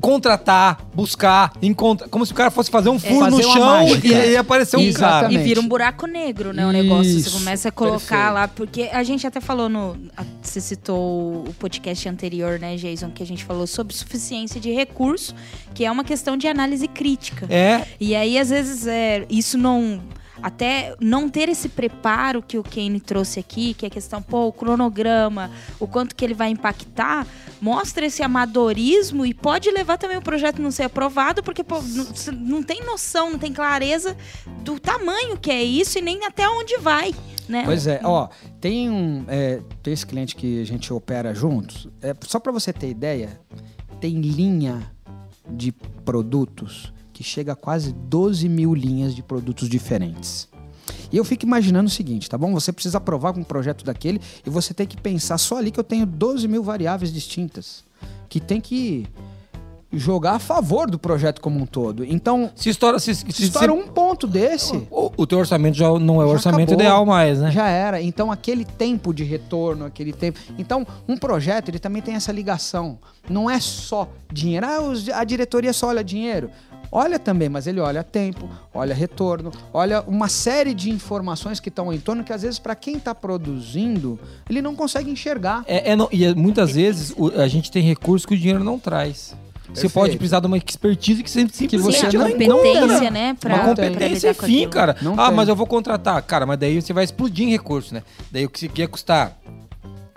contratar, buscar, encontrar, como se o cara fosse fazer um furo no Fazer uma chão mágica. e aí apareceu um cara. E vira um buraco negro, né? O negócio. Isso, Você começa a colocar perfeito. lá, porque a gente até falou no. Você citou o podcast anterior, né, Jason, que a gente falou sobre suficiência de recurso, que é uma questão de análise crítica. É, E aí, às vezes, é, isso não. Até não ter esse preparo que o Kane trouxe aqui, que é a questão, pô, o cronograma, o quanto que ele vai impactar, mostra esse amadorismo e pode levar também o projeto não ser aprovado, porque pô, não, tem noção, não tem clareza do tamanho que é isso e nem até onde vai, né? Pois é, ó, tem um. é, tem esse cliente que a gente opera juntos. É, só para você ter ideia, tem linha de produtos que chega a quase 12 mil linhas de produtos diferentes. E eu fico imaginando o seguinte, tá bom? Você precisa aprovar com um projeto daquele e você tem que pensar só ali que eu tenho 12 mil variáveis distintas que tem que jogar a favor do projeto como um todo. Então, se estoura, se, se, se estoura um ponto desse, o, o teu orçamento já não é o Já orçamento acabou. ideal mais, né? Já era. Então, aquele tempo de retorno, aquele tempo. Então, um projeto, ele também tem essa ligação. Não é só dinheiro. Ah, a diretoria só olha dinheiro. Olha também, mas ele olha tempo, olha retorno, olha uma série de informações que estão em torno que às vezes para quem está produzindo, ele não consegue enxergar. É, é não- e é, muitas vezes o- a gente tem recursos que o dinheiro não traz. Você Perfeito. pode precisar de uma expertise que você simplesmente você Sim, a não competência, né? Pra, Uma Não pra competência é fim, cara. Não ah, tem. mas eu vou contratar. Cara, mas daí você vai explodir em recurso, né? Daí o que você quer custar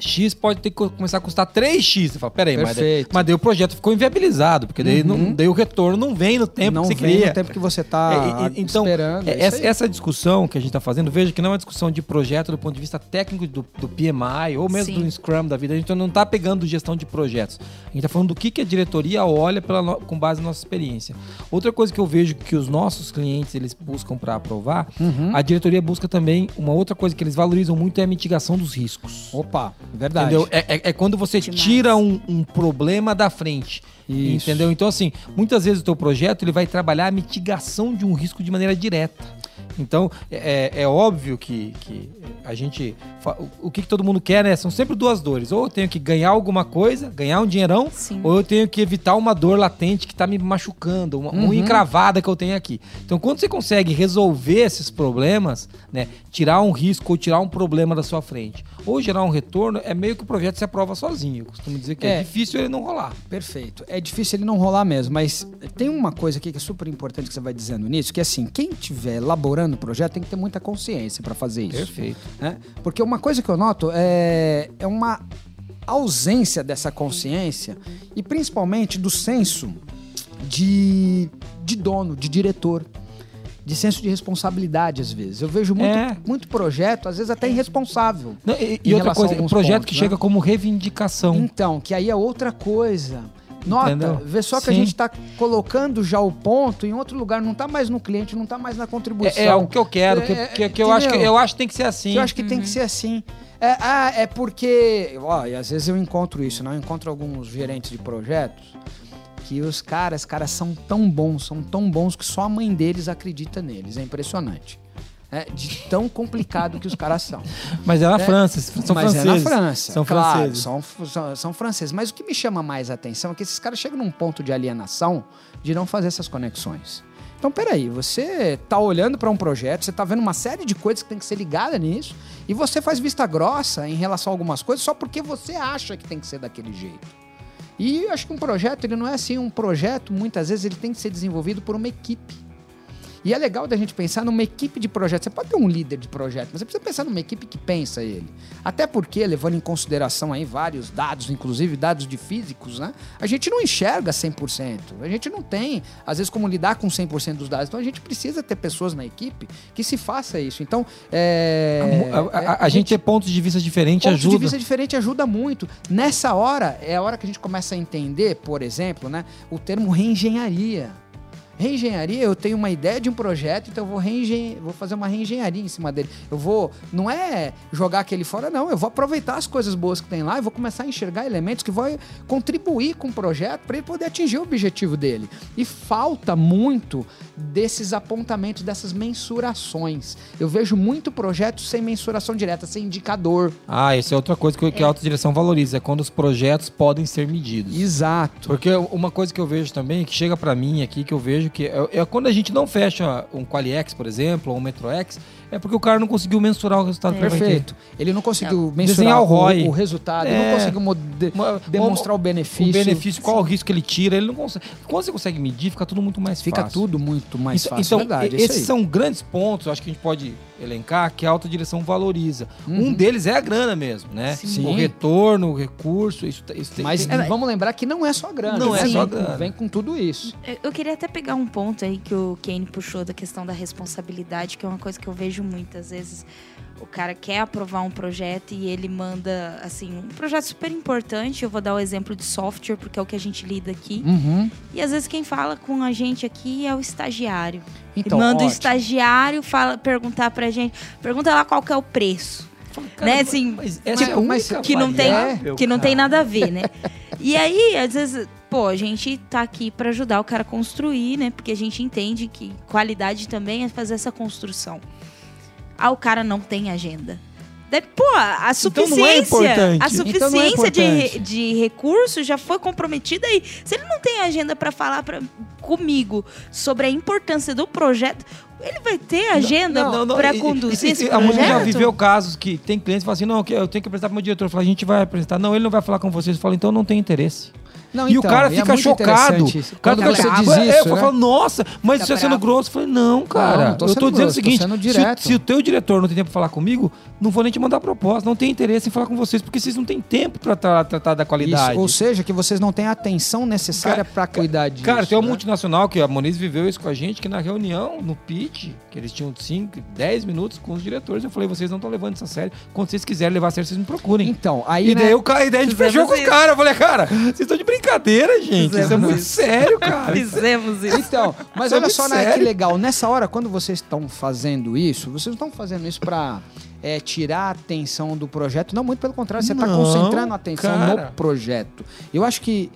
X pode ter que co- começar a custar 3X. Você fala, peraí, mas daí, mas daí o projeto ficou inviabilizado, porque daí, não- daí o retorno não vem no tempo não que você vem no tempo que você está É, então, esperando. é, é essa, essa discussão que a gente está fazendo, veja que não é uma discussão de projeto do ponto de vista técnico do, do PMI ou mesmo Sim. do Scrum da vida. A gente não está pegando gestão de projetos. A gente está falando do que, que a diretoria olha pela com base na nossa experiência. Outra coisa que eu vejo que os nossos clientes eles buscam para aprovar, Uhum. a diretoria busca também uma outra coisa que eles valorizam muito é a mitigação dos riscos. Opa, verdade. Entendeu? É, é- é quando você Demais. tira um, um problema da frente. Isso. Entendeu? Então, assim, muitas vezes o teu projeto ele vai trabalhar a mitigação de um risco de maneira direta. Então, é, é óbvio que, que a gente. o- que, que todo mundo quer, né? São sempre duas dores. Ou eu tenho que ganhar alguma coisa, ganhar um dinheirão, Sim. ou eu tenho que evitar uma dor latente que tá me machucando, uma, uma unha encravada que eu tenho aqui. Então, quando você consegue resolver esses problemas, né? Tirar um risco ou tirar um problema da sua frente, ou gerar um retorno, é meio que o projeto se aprova sozinho. Eu costumo dizer que é, É. difícil ele não rolar. Perfeito. É difícil ele não rolar mesmo, mas tem uma coisa aqui que é super importante que você vai dizendo nisso, que é assim, quem estiver elaborando o projeto tem que ter muita consciência para fazer isso. Perfeito. né? Porque uma coisa que eu noto é, é uma ausência dessa consciência e principalmente do senso de, de dono, de diretor. De senso de responsabilidade, às vezes. Eu vejo muito, É. muito projeto, às vezes até irresponsável. Não, e, e outra coisa, um projeto pontos, que né? chega como reivindicação. Então, que aí é outra coisa. Nota, Entendeu? vê só que a Sim. gente está colocando já o ponto em outro lugar, não está mais no cliente, não está mais na contribuição. É, é o que eu quero, que, É, que, que eu, acho que eu acho que tem que ser assim. Que eu acho que tem que ser assim. É, ah, é porque. Ó, e às vezes eu encontro isso, não? Eu encontro alguns gerentes de projetos que os caras, caras são tão bons, são tão bons que só a mãe deles acredita neles. É impressionante. É, de tão complicado que os caras são. Mas é na É, França, são Mas franceses. é na França. São claro, franceses. São, são, são franceses. Mas o que me chama mais a atenção é que esses caras chegam num ponto de alienação de não fazer essas conexões. Então, peraí, você tá olhando para um projeto, você tá vendo uma série de coisas que tem que ser ligada nisso, e você faz vista grossa em relação a algumas coisas só porque você acha que tem que ser daquele jeito. E eu acho que um projeto, ele não é assim, um projeto, muitas vezes ele tem que ser desenvolvido por uma equipe. E é legal da gente pensar numa equipe de projeto. Você pode ter um líder de projeto, mas você precisa pensar numa equipe que pensa ele. Até porque, levando em consideração aí vários dados, inclusive dados de físicos, né? A gente não enxerga 100%. A gente não tem, às vezes, como lidar com 100% dos dados. Então, a gente precisa ter pessoas na equipe que se faça isso. Então, é... A, a- a- a gente ter pontos de vista diferentes Ponto ajuda. de vista diferente ajuda muito. Nessa hora, é a hora que a gente começa a entender, por exemplo, né, o termo reengenharia. Reengenharia, eu tenho uma ideia de um projeto, então eu vou, reengen... vou fazer uma reengenharia em cima dele. Eu vou, não é jogar aquele fora, não. Eu vou aproveitar as coisas boas que tem lá e vou começar a enxergar elementos que vão contribuir com o projeto para ele poder atingir o objetivo dele. E falta muito desses apontamentos, dessas mensurações. Eu vejo muito projeto sem mensuração direta, sem indicador. Ah, isso é outra coisa que, que a autodireção valoriza, é quando os projetos podem ser medidos. Exato. Porque uma coisa que eu vejo também, que chega pra mim aqui, que eu vejo que é, é quando a gente não fecha um QualiX, por exemplo, ou um MetroX, é porque o cara não conseguiu mensurar o resultado que ele ter. Perfeito. Ele não conseguiu Desenhar mensurar o o, ROI. o resultado, É. não conseguiu mode- Uma- demonstrar uma- o benefício. O benefício, qual o risco que ele tira, ele não consegue. Quando você consegue medir, fica tudo muito mais Fica fácil. tudo muito mais então, fácil. então, verdade, é isso esses aí. são grandes pontos, acho que a gente pode elencar, que a autodireção valoriza. Uhum. Um deles é a grana mesmo, né? Sim. O retorno, o recurso, isso, isso tem, Mas tem- vamos lembrar que não é só grana. Não né? é só Vem com- grana. Vem com tudo isso. Eu- Eu queria até pegar um ponto aí que o Kane puxou da questão da responsabilidade, que é uma coisa que eu vejo muitas vezes. O cara quer aprovar um projeto e ele manda, assim, um projeto super importante. Eu vou dar o exemplo de software, porque é o que a gente lida aqui. Uhum. E às vezes quem fala com a gente aqui é o estagiário. Então, Ele manda o ótimo. estagiário fala, perguntar pra gente, pergunta lá qual que é o preço. Cara, né, assim, mas essa tipo, é mas que não tem, que não tem nada a ver, né? E aí, às vezes, pô, a gente tá aqui pra ajudar o cara a construir, né? Porque a gente entende que qualidade também é fazer essa construção. Ah, o cara não tem agenda. Daí, pô, a Então é suficiência, importante. a Então não é suficiência de, de recursos já foi comprometida aí. Se ele não tem agenda para falar pra, comigo sobre a importância do projeto, ele vai ter agenda para conduzir e- esse e A projeto? já viveu casos que tem clientes que falam assim, não, eu tenho que apresentar pro meu diretor. Eu falo, a gente vai apresentar. Não, ele não vai falar com vocês. Eu falo, então não tem interesse. Não, e o então, cara e é fica muito chocado. O cara fica diz É, isso, eu né? falo, nossa, mas Fica você está sendo grosso. Eu falei, não, cara. não tô eu tô dizendo grosso, o seguinte: se-. Se, o teu diretor não tem tempo pra falar comigo, não vou nem te mandar proposta. Não tem interesse em falar com vocês, porque vocês não têm tempo pra tra- tratar da qualidade. Isso, ou seja, que vocês não têm a atenção necessária para cuidar disso. Cara, tem uma né? multinacional que a Moniz viveu isso com a gente, que na reunião, no pitch, que eles tinham 5, 10 minutos com os diretores, eu falei, vocês não estão levando isso a sério. Quando vocês quiserem levar a sério, vocês me procurem. Então, aí, E né, daí, o cara, e daí a gente fechou com isso. caras. Eu falei, cara, vocês estão de brincadeira, gente. Isso é Fizemos muito isso. sério, cara. Fizemos isso. Então, mas é olha só, né, que legal. Nessa hora, quando vocês estão fazendo isso, vocês não estão fazendo isso pra é, tirar a atenção do projeto. Não, muito pelo contrário, você está concentrando a atenção cara. no projeto. Eu acho que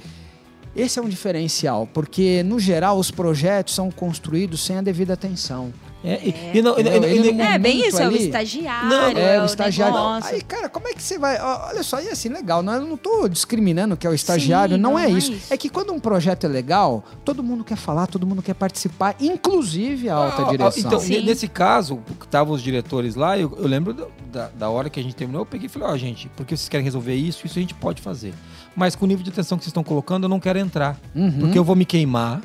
esse é um diferencial, porque, no geral, os projetos são construídos sem a devida atenção. É, e, e não, e- e- Ele e- É, bem isso, é o ali. estagiário, Não, é, É, o o estagiário. negócio. Aí, cara, como é que você vai. Olha só, e assim, legal. Não, eu não tô discriminando que é o estagiário, Sim, não, não é, é isso. isso. É que quando um projeto é legal, todo mundo quer falar, todo mundo quer participar, inclusive a alta Ah, ah, direção. Então, Sim. nesse caso, que estavam os diretores lá, eu, eu lembro do- da, da hora que a gente terminou, eu peguei e falei, ó, gente, porque vocês querem resolver isso, isso a gente pode fazer. Mas com o nível de atenção que vocês estão colocando, eu não quero entrar. Uhum. Porque eu vou me queimar,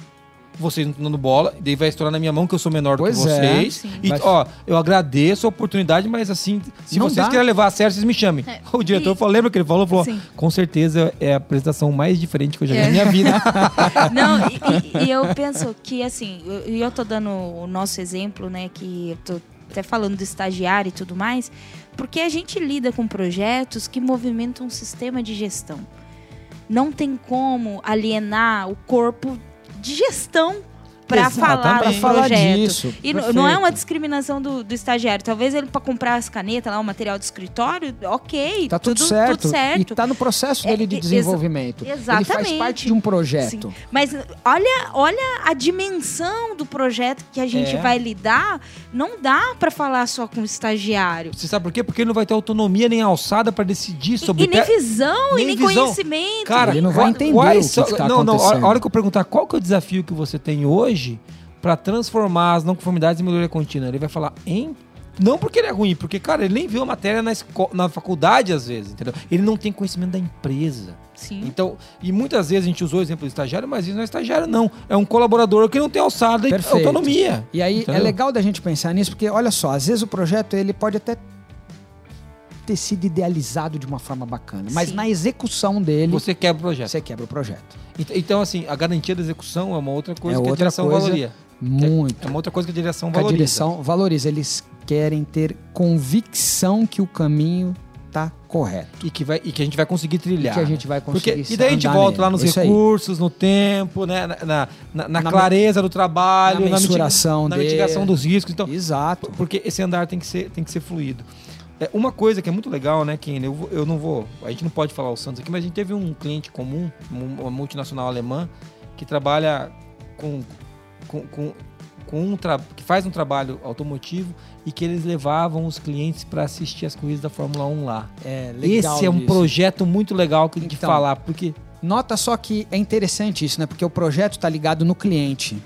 vocês não estão dando bola, e daí vai estourar na minha mão que eu sou menor do Pois que é. vocês. Sim. E, Vai- ó, eu agradeço a oportunidade, mas assim, se Não vocês dá. querem levar a sério, vocês me chamem. É, O diretor e- falou, lembra que ele falou? Falou, Sim. com certeza é a apresentação mais diferente que eu já vi É. na minha vida. Não, e, e- eu penso que, assim, eu- e eu, tô dando o nosso exemplo, né, que eu tô até falando do estagiário e tudo mais, porque a gente lida com projetos que movimentam um sistema de gestão. Não tem como alienar o corpo de gestão para falar Exatamente. do Pra falar projeto. disso, E não é uma discriminação do, do estagiário. Talvez ele para comprar as canetas, lá, o material de escritório, ok, Tá tudo, certo. tudo certo. E tá no processo É, dele de e- exa- desenvolvimento. Ele faz exatamente. parte de um projeto. Sim. Mas olha, olha a dimensão do projeto que a gente É. vai lidar. Não dá para falar só com o estagiário. Você sabe por quê? Porque ele não vai ter autonomia nem alçada para decidir E, sobre e nem te- visão, nem e nem visão. conhecimento. Cara, Ele não vai entender quais o que são- que tá Não, não. A acontecendo. a hora que eu perguntar qual que é o desafio que você tem hoje para transformar as não conformidades em melhoria contínua, ele vai falar em não porque ele é ruim, porque, cara, ele nem viu a matéria na, esco- na faculdade, às vezes, entendeu? Ele não tem conhecimento da empresa. Sim. Então, e muitas vezes a gente usou o exemplo do estagiário, mas isso não é estagiário, não. É um colaborador que não tem alçada e autonomia. E aí é Entendeu? legal da gente pensar nisso, porque olha só, às vezes o projeto ele pode até ter sido idealizado de uma forma bacana, mas Sim. na execução dele Você quebra o projeto. você quebra o projeto. Ent- Então, assim, a garantia da execução é uma outra coisa É que a outra direção coisa valoria. Muito. É uma outra coisa que a direção que a valoriza. direção valoriza. Eles querem ter convicção que o caminho tá correto. E que, vai, e que a gente vai conseguir E trilhar. que a né? gente vai Porque, conseguir e daí a gente volta nele. lá nos Isso aí. recursos, no tempo, né? na, na, na- na Na clareza do trabalho, na na, miti- mensuração na mitigação dos riscos. Então, Exato. porque esse andar tem que ser, tem que ser fluido. É, uma coisa que é muito legal, né, Ken? Eu, eu não vou. A gente não pode falar o Santos aqui, mas a gente teve um cliente comum, um- uma multinacional alemã, que trabalha com. com, com com um tra- que faz um trabalho automotivo e que eles levavam os clientes para assistir as corridas da Fórmula 1 lá. É legal Esse é um disso. projeto muito legal que- de Então, falar, porque Nota só que é interessante isso, né? Porque o projeto está ligado no cliente.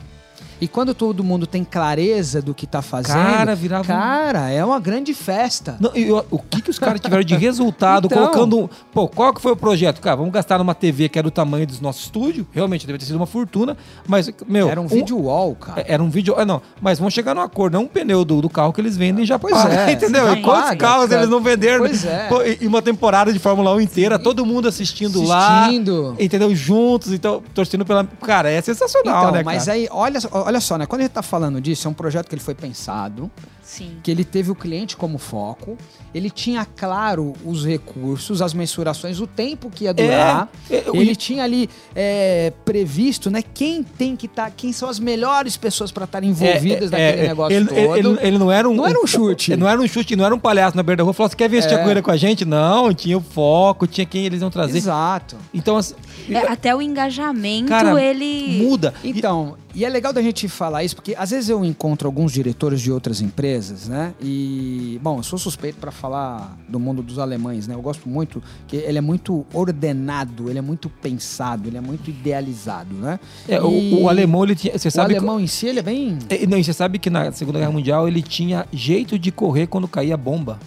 E quando todo mundo tem clareza do que tá fazendo, Cara, virava um- cara, é uma grande festa. Não, e o, o que, que os caras tiveram de resultado Então. colocando. um- Pô, qual que foi o projeto? Cara, vamos gastar numa TV que era do tamanho do nosso estúdio. Realmente deve ter sido uma fortuna. Mas, meu. Era um vídeo wall, cara. é- Era um vídeo. Ah, não. Mas vamos chegar num acordo. Não um pneu do, do carro que eles vendem já Pois paga, é, Entendeu? E quantos paga, carros cara. eles não venderam? Pois é. E, uma temporada de Fórmula 1 inteira, todo mundo assistindo, lá. Assistindo. Entendeu? Juntos. Então, torcendo pela. Cara, é sensacional, Então, né? mas cara? aí, olha, olha só, né? Quando a gente tá falando disso, é um projeto que ele foi pensado, Sim. que ele teve o cliente como foco, ele tinha claro os recursos, as mensurações, o tempo que ia durar. É, é, Ele tinha ali é, previsto, né? Quem tem que estar, quem são as melhores pessoas para estar envolvidas É, é, naquele é, negócio ele, todo. Ele, ele- ele não era um. Não era um chute. Ele não era um chute, não era um palhaço na beira da rua. Falou: você quer ver assistir É. a corrida com a gente? Não, tinha o foco, tinha quem eles iam trazer. Exato. Então, assim, É, até o engajamento, Cara, ele. muda. E- Então, e é legal da gente falar isso, porque às vezes eu encontro alguns diretores de outras empresas empresas, né? E, bom, eu sou suspeito para falar do mundo dos alemães, né? Eu gosto muito, que ele é muito ordenado, ele é muito pensado, ele é muito idealizado, né? É, o- E o, alemão, ele tinha. Você o sabe. alemão em si, ele é bem... que- É, Não, e você sabe que na Segunda Guerra Mundial ele tinha jeito de correr quando caía bomba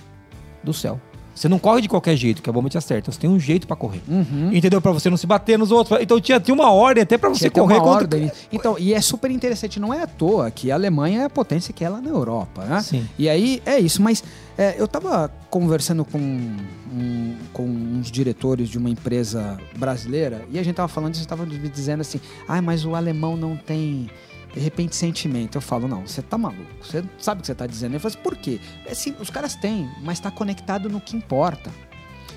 do céu. Você não corre de qualquer jeito, que a bomba te acerta. Você tem um jeito pra correr. Uhum. Entendeu? Pra você não se bater nos outros. Então tinha, tinha uma ordem até pra você Tinha correr uma contra. ordem. Então, e é super interessante, não é à toa que a Alemanha é a potência que é lá na Europa, né? Sim. E aí é isso, mas é, eu tava conversando com, um- com uns diretores de uma empresa brasileira e a gente tava falando disso, estava me dizendo assim, ah, mas o alemão não tem de repente sentimento. Eu falo, não, você tá maluco, você sabe o que você tá dizendo. Ele falou assim, por quê? É assim, os caras têm, mas tá conectado no que importa.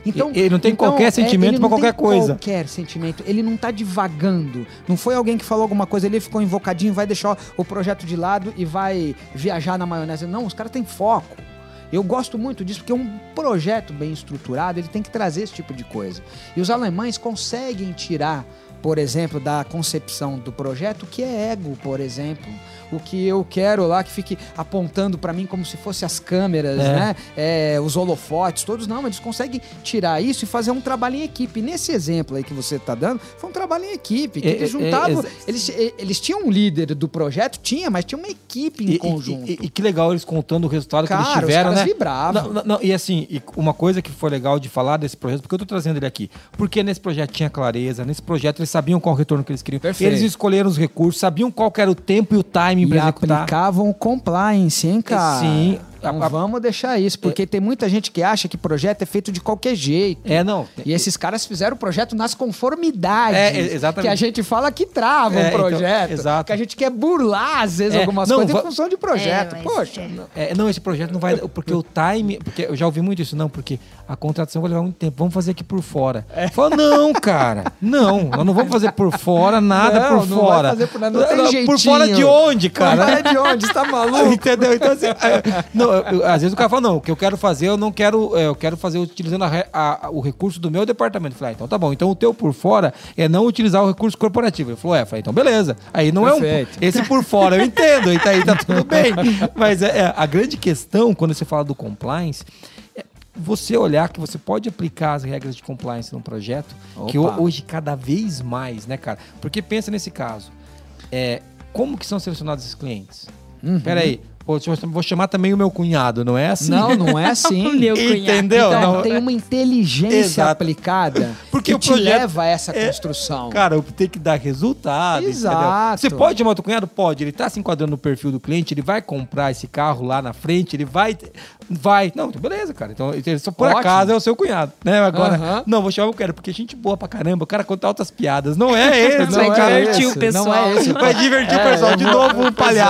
Então, ele não tem então, qualquer é, sentimento ele pra não qualquer tem coisa. Qualquer sentimento. Ele não tá divagando. Não foi alguém que falou alguma coisa, ele ficou invocadinho, vai deixar o projeto de lado e vai viajar na maionese. Não, os caras têm foco. Eu gosto muito disso porque um projeto bem estruturado, ele tem que trazer esse tipo de coisa. E os alemães conseguem tirar, por exemplo, da concepção do projeto que é ego, por exemplo. O que eu quero lá que fique apontando pra mim como se fosse as câmeras, É. né? É, os holofotes, todos não, eles conseguem tirar isso e fazer um trabalho em equipe. Nesse exemplo aí que você tá dando, foi um trabalho em equipe, que É, eles é, juntavam. é, eles, eles tinham um líder do projeto, tinha, mas tinha uma equipe em E, conjunto. e- e- e que legal eles contando o resultado que Cara, eles os tiveram, caras né? vibravam. Não, não, não, e assim, uma coisa que foi legal de falar desse projeto, porque eu tô trazendo ele aqui, porque nesse projeto tinha clareza, nesse projeto eles sabiam qual o retorno que eles queriam. Perfeito. Eles escolheram os recursos, sabiam qual que era o tempo e o timing para executar. aplicavam compliance, hein, cara? Sim. Não A- a- vamos deixar isso, porque tem muita gente que acha que projeto é feito de qualquer jeito. É, não. E esses caras fizeram o projeto nas conformidades. É, é, exatamente. Que a gente fala que trava É, o então, projeto. exato. Que a gente quer burlar, às vezes, É, algumas não, coisas va- em função de projeto. É, Poxa. é. É, não, esse projeto não vai. Porque o time. Porque eu já ouvi muito isso, não, porque a contratação vai levar muito tempo. Vamos fazer aqui por fora. É. Fala, não, cara. Não, nós não vamos fazer por fora, nada Não, por não vai fora. fazer por- não tem jeitinho. Por fora de onde, cara? Cara, de onde? Você tá maluco? Entendeu? Então, assim, é, não, eu- às vezes o cara fala, não, o que eu quero fazer, eu não quero, é, eu quero fazer utilizando a a- o recurso do meu departamento. Eu falei, ah, então tá bom. Então o teu por fora é não utilizar o recurso corporativo. Ele falou, é, falei, então beleza. Aí não é Perfeito. um. Esse por fora eu entendo, e tá aí tá tudo bem. Mas é, é, a grande questão, quando você fala do compliance, é você olhar que você pode aplicar as regras de compliance num projeto, que Opa. ho- hoje cada vez mais, né, cara? Porque pensa nesse caso. É, como que são selecionados esses clientes? Uhum. Peraí, pô, vou chamar também o meu cunhado, não é assim? Não, não é assim. Meu cunhado. Entendeu? Então, Não, tem uma inteligência Exato. aplicada Porque que o te projeto leva a essa é- construção. Cara, eu tenho que dar resultado. Exato. entendeu? Você pode chamar o teu cunhado? Pode. Ele tá se enquadrando no perfil do cliente, ele vai comprar esse carro lá na frente, ele vai. Vai. Não, então beleza, cara. Então, só por Ótimo. acaso é o seu cunhado. Né? Agora, não, vou chamar o cara, porque é gente boa pra caramba. O cara conta altas piadas. Não é esse, Vai o cara. divertir o pessoal. Não é esse. Vai divertir o É, pessoal eu de novo, um Pois é.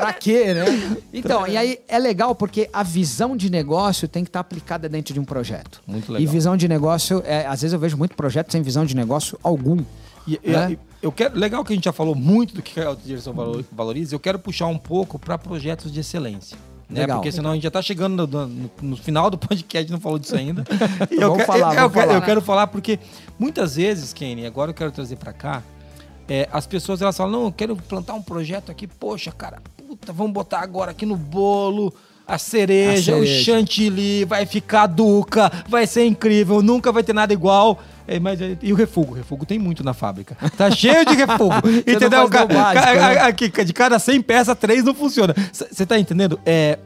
Pra quê, né? Então, e aí é legal porque a visão de negócio tem que estar aplicada dentro de um projeto. Muito E legal. visão de negócio, é, às vezes eu vejo muito projeto sem visão de negócio algum. E, e- Né? e- eu quero, legal que a gente já falou muito do que a autodireção valo- valoriza. Eu quero puxar um pouco para projetos de excelência. Né? Legal. Porque senão a gente já tá chegando no, no- no final do podcast e não falou disso ainda. E eu, Vamos quero- falar, eu, eu falar. quero falar porque muitas vezes, Kenny, agora eu quero trazer para cá, é, as pessoas elas falam, não, eu quero plantar um projeto aqui, poxa, cara, puta, vamos botar agora aqui no bolo a cereja, A o cereja. chantilly, vai ficar duca, vai ser incrível, nunca vai ter nada igual. É, mas, é, e o refugo? O refugo tem muito na fábrica. Tá cheio de refugo. entendeu? Ca- básico, ca- né? aqui, de cada 100 peças, 3 não funciona. Você tá entendendo? É,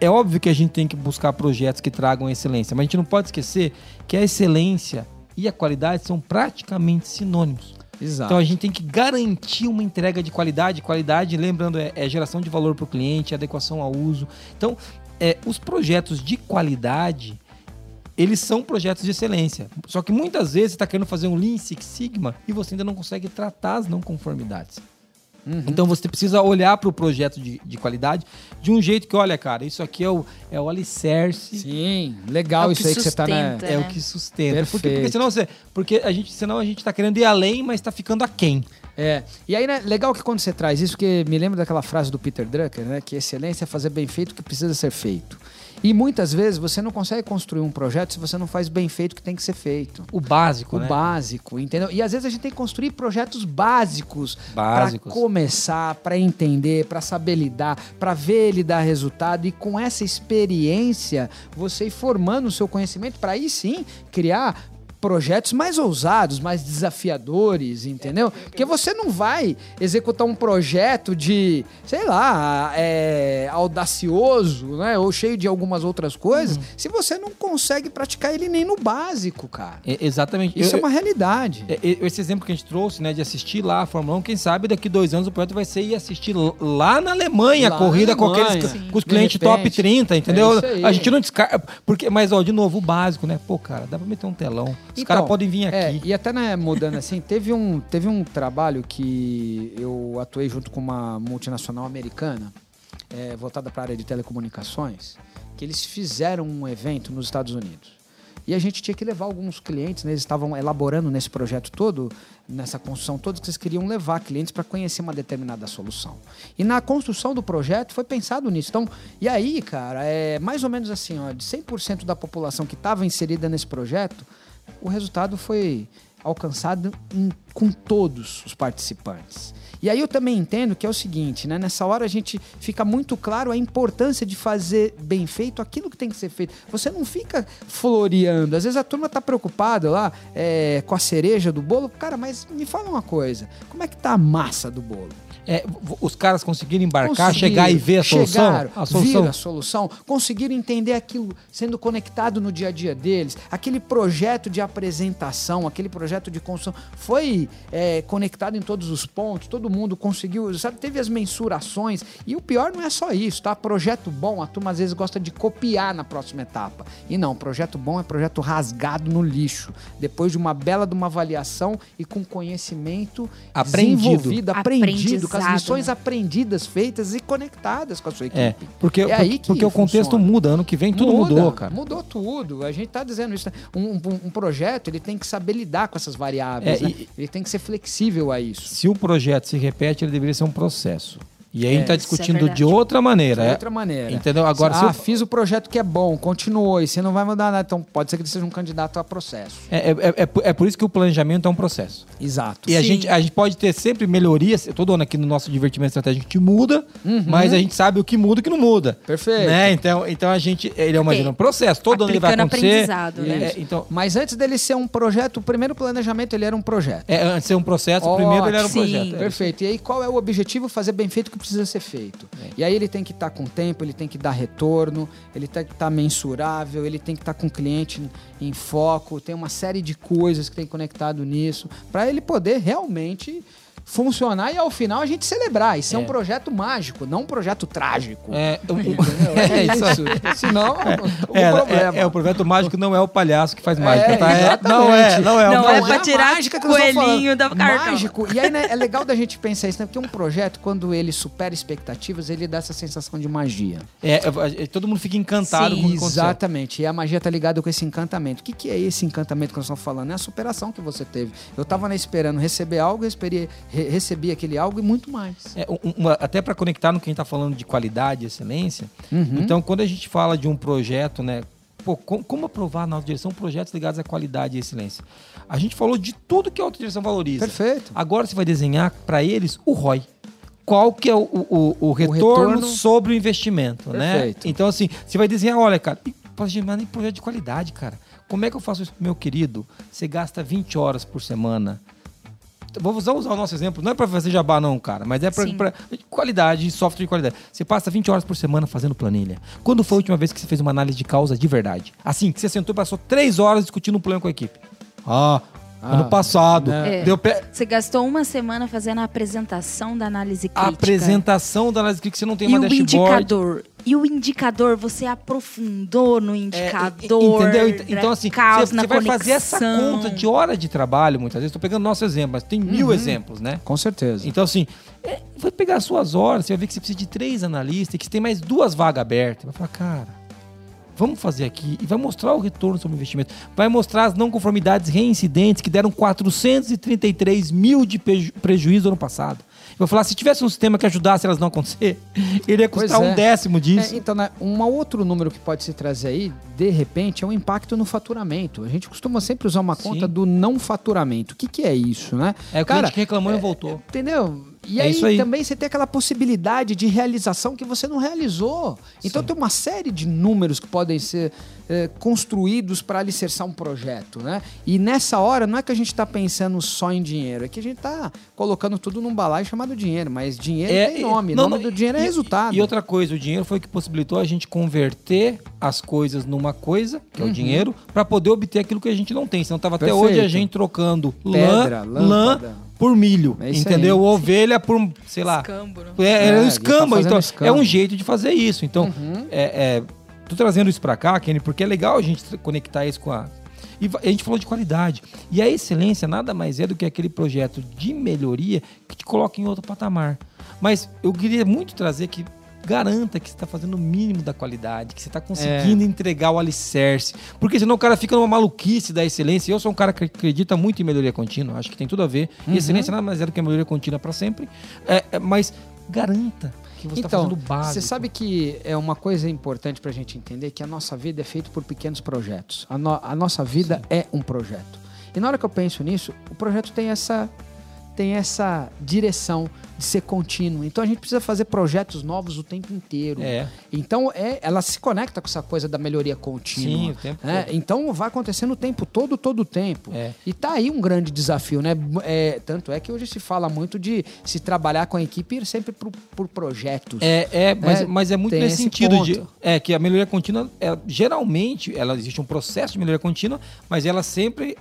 é óbvio que a gente tem que buscar projetos que tragam excelência, mas a gente não pode esquecer que a excelência e a qualidade são praticamente sinônimos. Exato. Então a gente tem que garantir uma entrega de qualidade. Qualidade, lembrando, é, é geração de valor para o cliente, adequação ao uso. Então, é, os projetos de qualidade, eles são projetos de excelência. Só que muitas vezes você está querendo fazer um Lean Six Sigma e você ainda não consegue tratar as não conformidades. Então você precisa olhar para o projeto de, de qualidade de um jeito que, olha, cara, isso aqui é o, é o alicerce Sim, É legal o isso que aí que você tá né? sustenta. é né? o que sustenta. Porque, porque Perfeito. senão você. Porque a gente, senão a gente tá querendo ir além, mas tá ficando aquém. É. E aí, né, legal que quando você traz isso, porque me lembra daquela frase do Peter Drucker, né? Que excelência é fazer bem feito o que precisa ser feito. E muitas vezes você não consegue construir um projeto se você não faz bem feito o que tem que ser feito. O básico, O né? básico, entendeu? E às vezes a gente tem que construir projetos básicos Básicos. para começar, para entender, para saber lidar, para ver ele dar resultado e com essa experiência você ir formando o seu conhecimento para aí sim criar projetos mais ousados, mais desafiadores, entendeu? Porque você não vai executar um projeto de, sei lá, é, audacioso, né? Ou cheio de algumas outras coisas, Uhum. se você não consegue praticar ele nem no básico, cara. É, exatamente. Isso Eu- é uma realidade. É, é, Esse exemplo que a gente trouxe, né, de assistir lá a Fórmula 1, quem sabe daqui dois anos o projeto vai ser ir assistir lá na Alemanha Lá a corrida na com aqueles Alemanha. com os clientes top repente. 30, entendeu? É isso aí. a gente não descarta. Porque, mas, ó, de novo, o básico, né? Pô, cara, dá pra meter um telão. Os Então, caras podem vir É, aqui. e até né, mudando assim, teve um, teve um trabalho que eu atuei junto com uma multinacional americana, é, voltada para a área de telecomunicações, que eles fizeram um evento nos Estados Unidos. E a gente tinha que levar alguns clientes, né, eles estavam elaborando nesse projeto todo, nessa construção toda, que eles queriam levar clientes para conhecer uma determinada solução. E na construção do projeto foi pensado nisso. Então, e aí, cara, é mais ou menos assim, ó, de 100% da população que estava inserida nesse projeto, o resultado foi alcançado em- com todos os participantes. E aí eu também entendo que é o seguinte, né? Nessa hora a gente fica muito claro a importância de fazer bem feito aquilo que tem que ser feito. Você não fica floreando. Às vezes a turma tá preocupada lá é, com a cereja do bolo. Cara, mas me fala uma coisa. Como é que tá a massa do bolo? É, os caras conseguiram embarcar, Conseguiram, chegar e ver a solução. chegaram, a solução. a solução, conseguiram entender aquilo sendo conectado no dia a dia deles, aquele projeto de apresentação, aquele projeto de construção foi é, conectado em todos os pontos, todo mundo conseguiu, sabe, teve as mensurações e o pior não é só isso, tá? Projeto bom, a turma às vezes gosta de copiar na próxima etapa e não, projeto bom é projeto rasgado no lixo, depois de uma bela de uma avaliação e com conhecimento Aprendido. desenvolvido, aprendido, com as lições né? aprendidas, feitas e conectadas com a sua equipe. É, porque, É aí que porque o contexto funciona. muda. Ano que vem tudo Muda, mudou, cara. Mudou tudo. A gente tá dizendo isso. né? Um, um- um projeto, ele tem que saber lidar com essas variáveis. É, né? e- Ele tem que ser flexível a isso. Se o projeto se repete, ele deveria ser um processo. E aí a gente está Isso é discutindo verdade. de outra maneira. De é- outra maneira. Entendeu? Agora, se ah, eu- fiz o projeto que é bom, continuou, e você não vai mudar nada. Então, pode ser que ele seja um candidato a processo. É, é, é, por- é por isso que o planejamento é um processo. Exato. E a gente, a gente pode ter sempre melhorias. Todo ano aqui no nosso divertimento estratégico a gente muda, mas a gente sabe o que muda e o que não muda. Uhum. Perfeito. Né? Então, então a gente. Ele é uma, um processo. Todo ano ele vai acontecer. aprendizado, né? É, então, Mas antes dele ser um projeto, o primeiro planejamento ele era um projeto. é, antes de ser um processo, o primeiro ele era um projeto. Sim. É. Perfeito. E aí, qual é o objetivo? Fazer bem feito o que precisa ser feito. E aí, ele tem que estar com tempo, ele tem que dar retorno, ele tem que estar mensurável, ele tem que estar com o cliente em foco, tem uma série de coisas que tem conectado nisso, para ele poder realmente funcionar e ao final a gente celebrar. Isso é, É. um projeto mágico, não um projeto trágico. É, Entendeu? É isso. Senão, o é, problema. é, é, o projeto mágico não é o palhaço que faz mágica, tá? É, exatamente. não é, não é. o Não é pra tirar mágica eu coelhinho falando. da cartão. Mágico. E aí, né, é legal da gente pensar isso, né? Porque um projeto, quando ele supera expectativas, ele dá essa sensação de magia. É, é, é, todo mundo fica encantado Sim. com o. Exatamente. E a magia tá ligada com esse encantamento. O que, que é esse encantamento que nós estamos falando? É a superação que você teve. Eu tava né, esperando receber algo, recebi, re- recebi aquele algo e muito mais. É, um- uma- até para conectar no que a gente está falando de qualidade e excelência. Uhum. Então, quando a gente fala de um projeto, né? Pô, com- como aprovar na autodireção projetos ligados à qualidade e excelência? A gente falou de tudo que a autodireção valoriza. Perfeito. Agora você vai desenhar para eles o ROI. Qual que é o, o, o retorno, retorno sobre o investimento, né? Perfeito. Então, assim, você vai desenhar, olha, cara, e, gente, mas nem projeto de qualidade, cara. Como é que eu faço isso meu querido? Você gasta 20 horas por semana. Vou usar, usar o nosso exemplo, não é para fazer jabá não, cara, mas é para qualidade, software de qualidade. Você passa 20 horas por semana fazendo planilha. Quando foi a última vez que você fez uma análise de causa de verdade? Assim, que você sentou e passou 3 horas discutindo um plano com a equipe. Ah, Ah, ano passado. né? É. Deu pé... Você gastou uma semana fazendo a apresentação da análise A crítica. apresentação da análise que você não tem E uma o dashboard. indicador. E o indicador, você aprofundou no É, indicador. entendeu? Ent- da Então, assim, você, vai fazer essa conta de hora de trabalho, muitas vezes. Estou pegando nosso exemplo, mas tem Uhum. mil exemplos, né? Com certeza. Então, assim, é, vai pegar as suas horas, você vai ver que você precisa de três analistas e que você tem mais duas vagas abertas. Vai falar, cara, Vamos fazer aqui e vai mostrar o retorno sobre o investimento. Vai mostrar as não conformidades reincidentes que deram 433 mil de preju- prejuízo ano passado. Vai falar, se tivesse um sistema que ajudasse elas não acontecer, ele ia custar Pois é. um décimo disso. É, então, né, um outro número que pode se trazer aí, de repente, é o impacto no faturamento. A gente costuma sempre usar uma conta Sim. do não faturamento. O que, que é isso, né? É, o cliente que reclamou e voltou. Entendeu? E É aí, aí. também você tem aquela possibilidade de realização que você não realizou. Então tem uma série de números que podem ser eh, construídos para alicerçar um projeto, né? E nessa hora não é que a gente está pensando só em dinheiro, é que a gente está colocando tudo num balaio chamado dinheiro, mas dinheiro tem nome, não, nome não, do dinheiro é e- resultado. E outra coisa, o dinheiro foi o que possibilitou a gente converter as coisas numa coisa, que é o dinheiro, para poder obter aquilo que a gente não tem. Senão tava até Uhum. Hoje a gente trocando Pedra, lã, lã. Por milho, É entendeu? aí. Ovelha por, sei lá, Escambo, né? é, é, É, um ele escambo. tá então, escambo. é um jeito de fazer isso. Então, Uhum. é, é, tô trazendo isso para cá, Kenny, porque é legal a gente conectar isso com a. E a gente falou de qualidade. E a excelência nada mais é do que aquele projeto de melhoria que te coloca em outro patamar. Mas eu queria muito trazer que garanta que você está fazendo o mínimo da qualidade, que você está É. conseguindo entregar o alicerce. Porque senão o cara fica numa maluquice da excelência. Eu sou um cara que acredita muito em melhoria contínua, acho que tem tudo a ver. Uhum. E excelência nada mais é do que a melhoria contínua para sempre. É, é, mas garanta que você está Então, fazendo básico. você sabe que é uma coisa importante para a gente entender que a nossa vida é feita por pequenos projetos. A, no- a nossa vida é um projeto. E na hora que eu penso nisso, o projeto tem essa tem essa direção de ser contínuo. Então a gente precisa fazer projetos novos o tempo inteiro. É. Então é, ela se conecta com essa coisa da melhoria contínua. Sim, o tempo né? Então vai acontecendo o tempo todo, todo o tempo. É. E tá aí um grande desafio, né? É, tanto é que hoje se fala muito de se trabalhar com a equipe ir sempre por, por projetos. É, é, mas, É, mas é muito tem nesse esse sentido de ponto. é que a melhoria contínua, é, geralmente, ela existe um processo de melhoria contínua, mas ela sempre,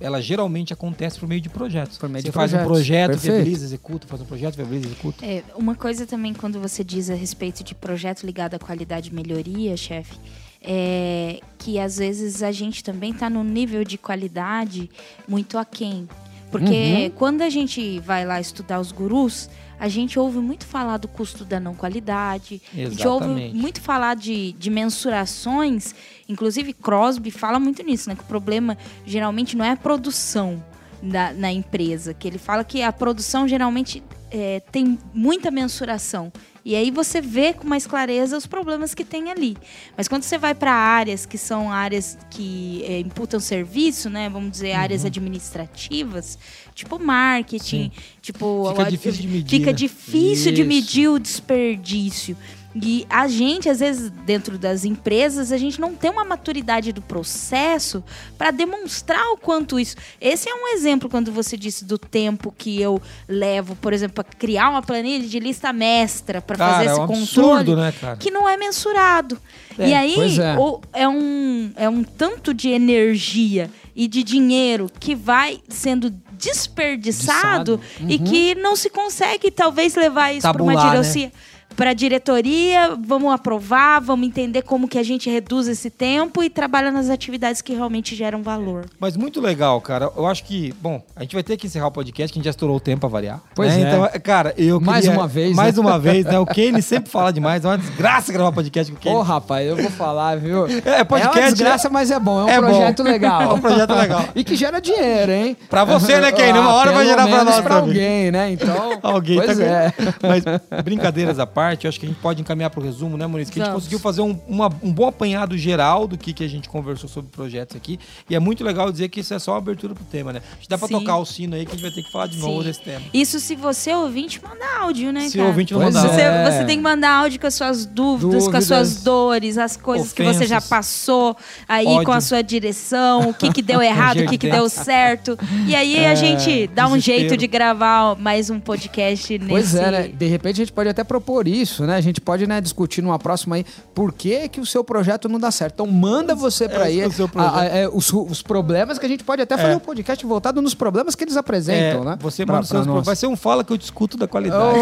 ela geralmente acontece por meio de projetos. Por meio você de faz um projetos. projeto, Perfeito. viabiliza, executa, faz um projeto, viabiliza, executa. É, uma coisa também quando você diz a respeito de projeto ligado à qualidade e melhoria, chefe, é que às vezes a gente também está num nível de qualidade muito aquém. Porque quando a gente vai lá estudar os gurus, a gente ouve muito falar do custo da não qualidade, a gente ouve Exatamente. muito falar de, de mensurações, inclusive Crosby fala muito nisso, né? Que o problema geralmente não é a produção da, na empresa, que ele fala que a produção geralmente é, tem muita mensuração. E aí você vê com mais clareza os problemas que tem ali. Mas quando você vai para áreas que são áreas que é, imputam serviço, né? Vamos dizer, áreas administrativas, tipo marketing, tipo. Fica a- difícil de medir, Fica né? difícil de medir o desperdício. E a gente, às vezes, dentro das empresas, a gente não tem uma maturidade do processo para demonstrar o quanto isso. Esse é um exemplo quando você disse do tempo que eu levo, por exemplo, para criar uma planilha de lista mestra para fazer é esse um controle absurdo, né, cara? que não é mensurado. É, e aí é. o- é. um, é um tanto de energia e de dinheiro que vai sendo desperdiçado Desperdiçado. e que não se consegue talvez levar isso para uma Tabular, né? Para diretoria, vamos aprovar, vamos entender como que a gente reduz esse tempo e trabalha nas atividades que realmente geram valor. Mas muito legal, cara. Eu acho que, bom, a gente vai ter que encerrar o podcast, que a gente já estourou o tempo pra variar. Pois né? é. Então, cara, eu Mais queria- uma vez, Mais né? uma vez, né? O Kenny sempre fala demais. É uma desgraça gravar podcast com o Kenny. Ô, rapaz, eu vou falar, viu? É, podcast É uma desgraça, mas é bom. É um é bom. projeto legal. É um projeto legal. e que gera dinheiro, hein? Pra você, né, Kenny? Uma Ah, hora vai pelo gerar pra menos nós pra também. alguém, né? Então, Alguém pois tá é. Mas brincadeiras à parte, eu acho que a gente pode encaminhar para o resumo, né, Maurício? Que a gente conseguiu fazer um, uma- um bom apanhado geral do que, que a gente conversou sobre projetos aqui. E é muito legal dizer que isso é só uma abertura pro tema, né? Acho que dá para tocar o sino aí que a gente vai ter que falar de novo Sim. desse tema. Isso se você ouvinte mandar áudio, né, Se cara? o ouvinte não mandar. Você, É. você tem que mandar áudio com as suas dúvidas, com as Dúvidas. suas dores, as coisas que você já Ofensas. passou aí Ódio. com a sua direção, o que, que deu errado, o que, que deu certo. E aí a gente dá um É, desespero. jeito de gravar mais um podcast nesse... Pois é, né? De repente a gente pode até propor isso, né? A gente pode né, discutir numa próxima aí por que, que o seu projeto não dá certo. Então manda você pra É, aí seu a- a- é, os, os problemas que a gente pode até fazer É. um podcast voltado nos problemas que eles apresentam, É, né? Você Pra- manda pra seus. Vai ser um fala que eu discuto da Oh, qualidade.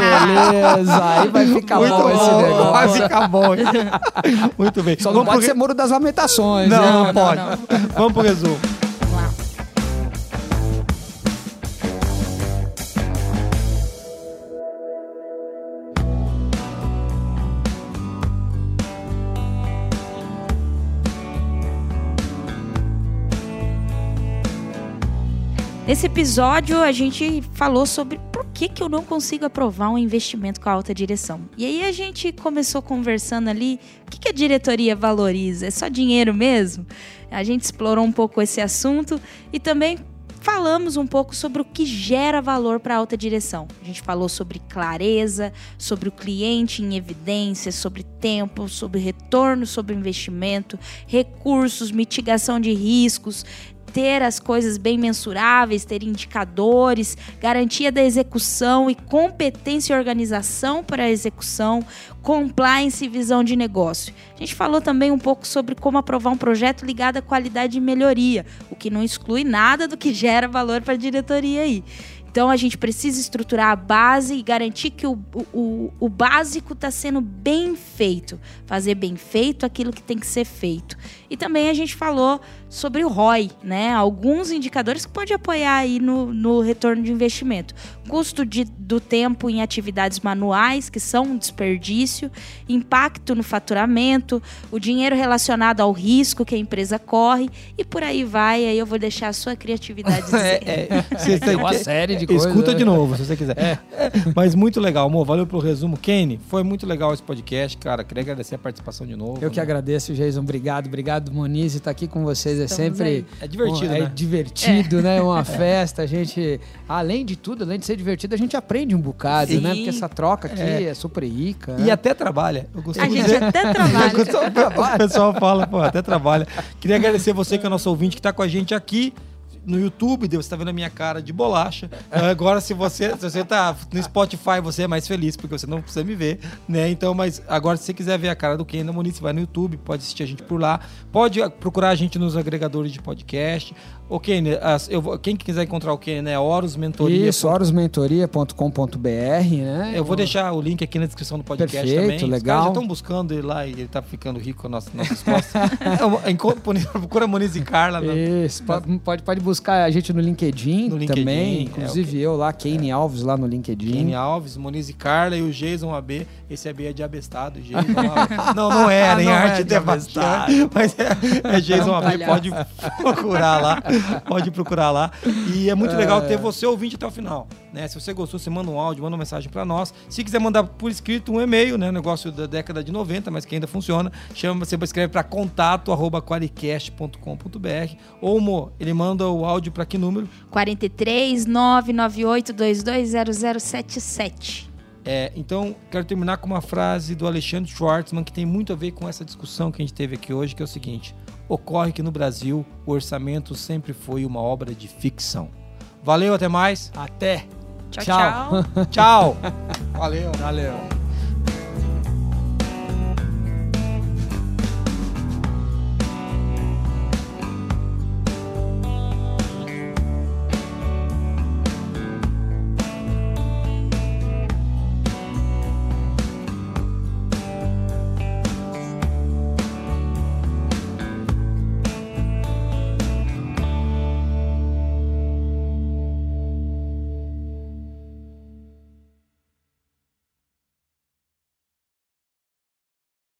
beleza! Aí vai ficar Muito bom esse negócio. Vai ficar bom. Muito bem. Só não Vamos pro pode re- ser muro das lamentações. Não, né? não, não, pode. não. Vamos pro resumo. Nesse episódio, a gente falou sobre por que, que eu não consigo aprovar um investimento com a alta direção. E aí a gente começou conversando ali, o que, que a diretoria valoriza? É só dinheiro mesmo? A gente explorou um pouco esse assunto e também falamos um pouco sobre o que gera valor para a alta direção. A gente falou sobre clareza, sobre o cliente em evidência, sobre tempo, sobre retorno sobre investimento, recursos, mitigação de riscos, ter as coisas bem mensuráveis, ter indicadores, garantia da execução e competência e organização para a execução, compliance e visão de negócio. A gente falou também um pouco sobre como aprovar um projeto ligado à qualidade e melhoria, o que não exclui nada do que gera valor para a diretoria aí. Então a gente precisa estruturar a base e garantir que o, o, o básico está sendo bem feito. Fazer bem feito aquilo que tem que ser feito. E também a gente falou sobre o ROI, né? Alguns indicadores que pode apoiar aí no, no retorno de investimento. Custo de, do tempo em atividades manuais, que são um desperdício, impacto no faturamento, o dinheiro relacionado ao risco que a empresa corre e por aí vai. Aí eu vou deixar a sua criatividade dizer. É, é, Tem uma tem- série de coisas. Escuta né? de novo, se você quiser. É, Mas muito legal, amor. Valeu pelo resumo. Kenny, foi muito legal esse podcast, cara. Queria agradecer a participação de novo. Eu que né? agradeço, Jason. Obrigado, obrigado, Moniz. Estar aqui com vocês é Estamos sempre. aí. É divertido, é né? divertido, né? Uma festa. A gente, além de tudo, além de ser divertido, a gente aprende um bocado, Sim. né? Porque essa troca aqui é, super rica. E né? até trabalha. Eu costumo A gente dizer- até trabalha. O pessoal fala, pô, até trabalha. Queria agradecer você que é nosso ouvinte que está com a gente aqui no YouTube, você está vendo a minha cara de bolacha. Agora, se você, se você tá no Spotify, você é mais feliz, porque você não precisa me ver, né? Então, mas agora, se você quiser ver a cara do Ken da Moniz, você vai no YouTube, pode assistir a gente por lá. Pode procurar a gente nos agregadores de podcast. O Ken, as- eu vou- quem quiser encontrar o Ken, né? Horus Mentoria. Isso, horosmentoria.com.br, né? Eu vou deixar o link aqui na descrição do podcast Perfeito, também. Os legal. caras já estão buscando ele lá e ele tá ficando rico com nossas, nossas costas. É, Procura Moniz e Carla. Isso, pode, pode, pode buscar a gente no LinkedIn, No LinkedIn, também. é, Inclusive eu lá, Kane Alves, lá no LinkedIn. Kene Alves, Moniz e Carla e o Jason AB. Esse AB é de abestado. Jason. Não, não é, nem Não é arte de de abestado. Mas é, é Jason AB, pode procurar lá. Pode procurar lá. E é muito legal ter você ouvinte até o final. Né? Se você gostou, você manda um áudio, manda uma mensagem pra nós. Se quiser mandar por escrito um e-mail, né? Negócio da década de 90, mas que ainda funciona. Chama, você escreve para contato arroba qualicast.com.br. Ou, Mo, ele manda o áudio para que número? 43 998 220077. É, então, quero terminar com uma frase do Alexandre Schwartzman que tem muito a ver com essa discussão que a gente teve aqui hoje, que é o seguinte: ocorre que no Brasil o orçamento sempre foi uma obra de ficção. Valeu, até mais. Até. Tchau, Tchau. tchau. Tchau. Valeu. Valeu.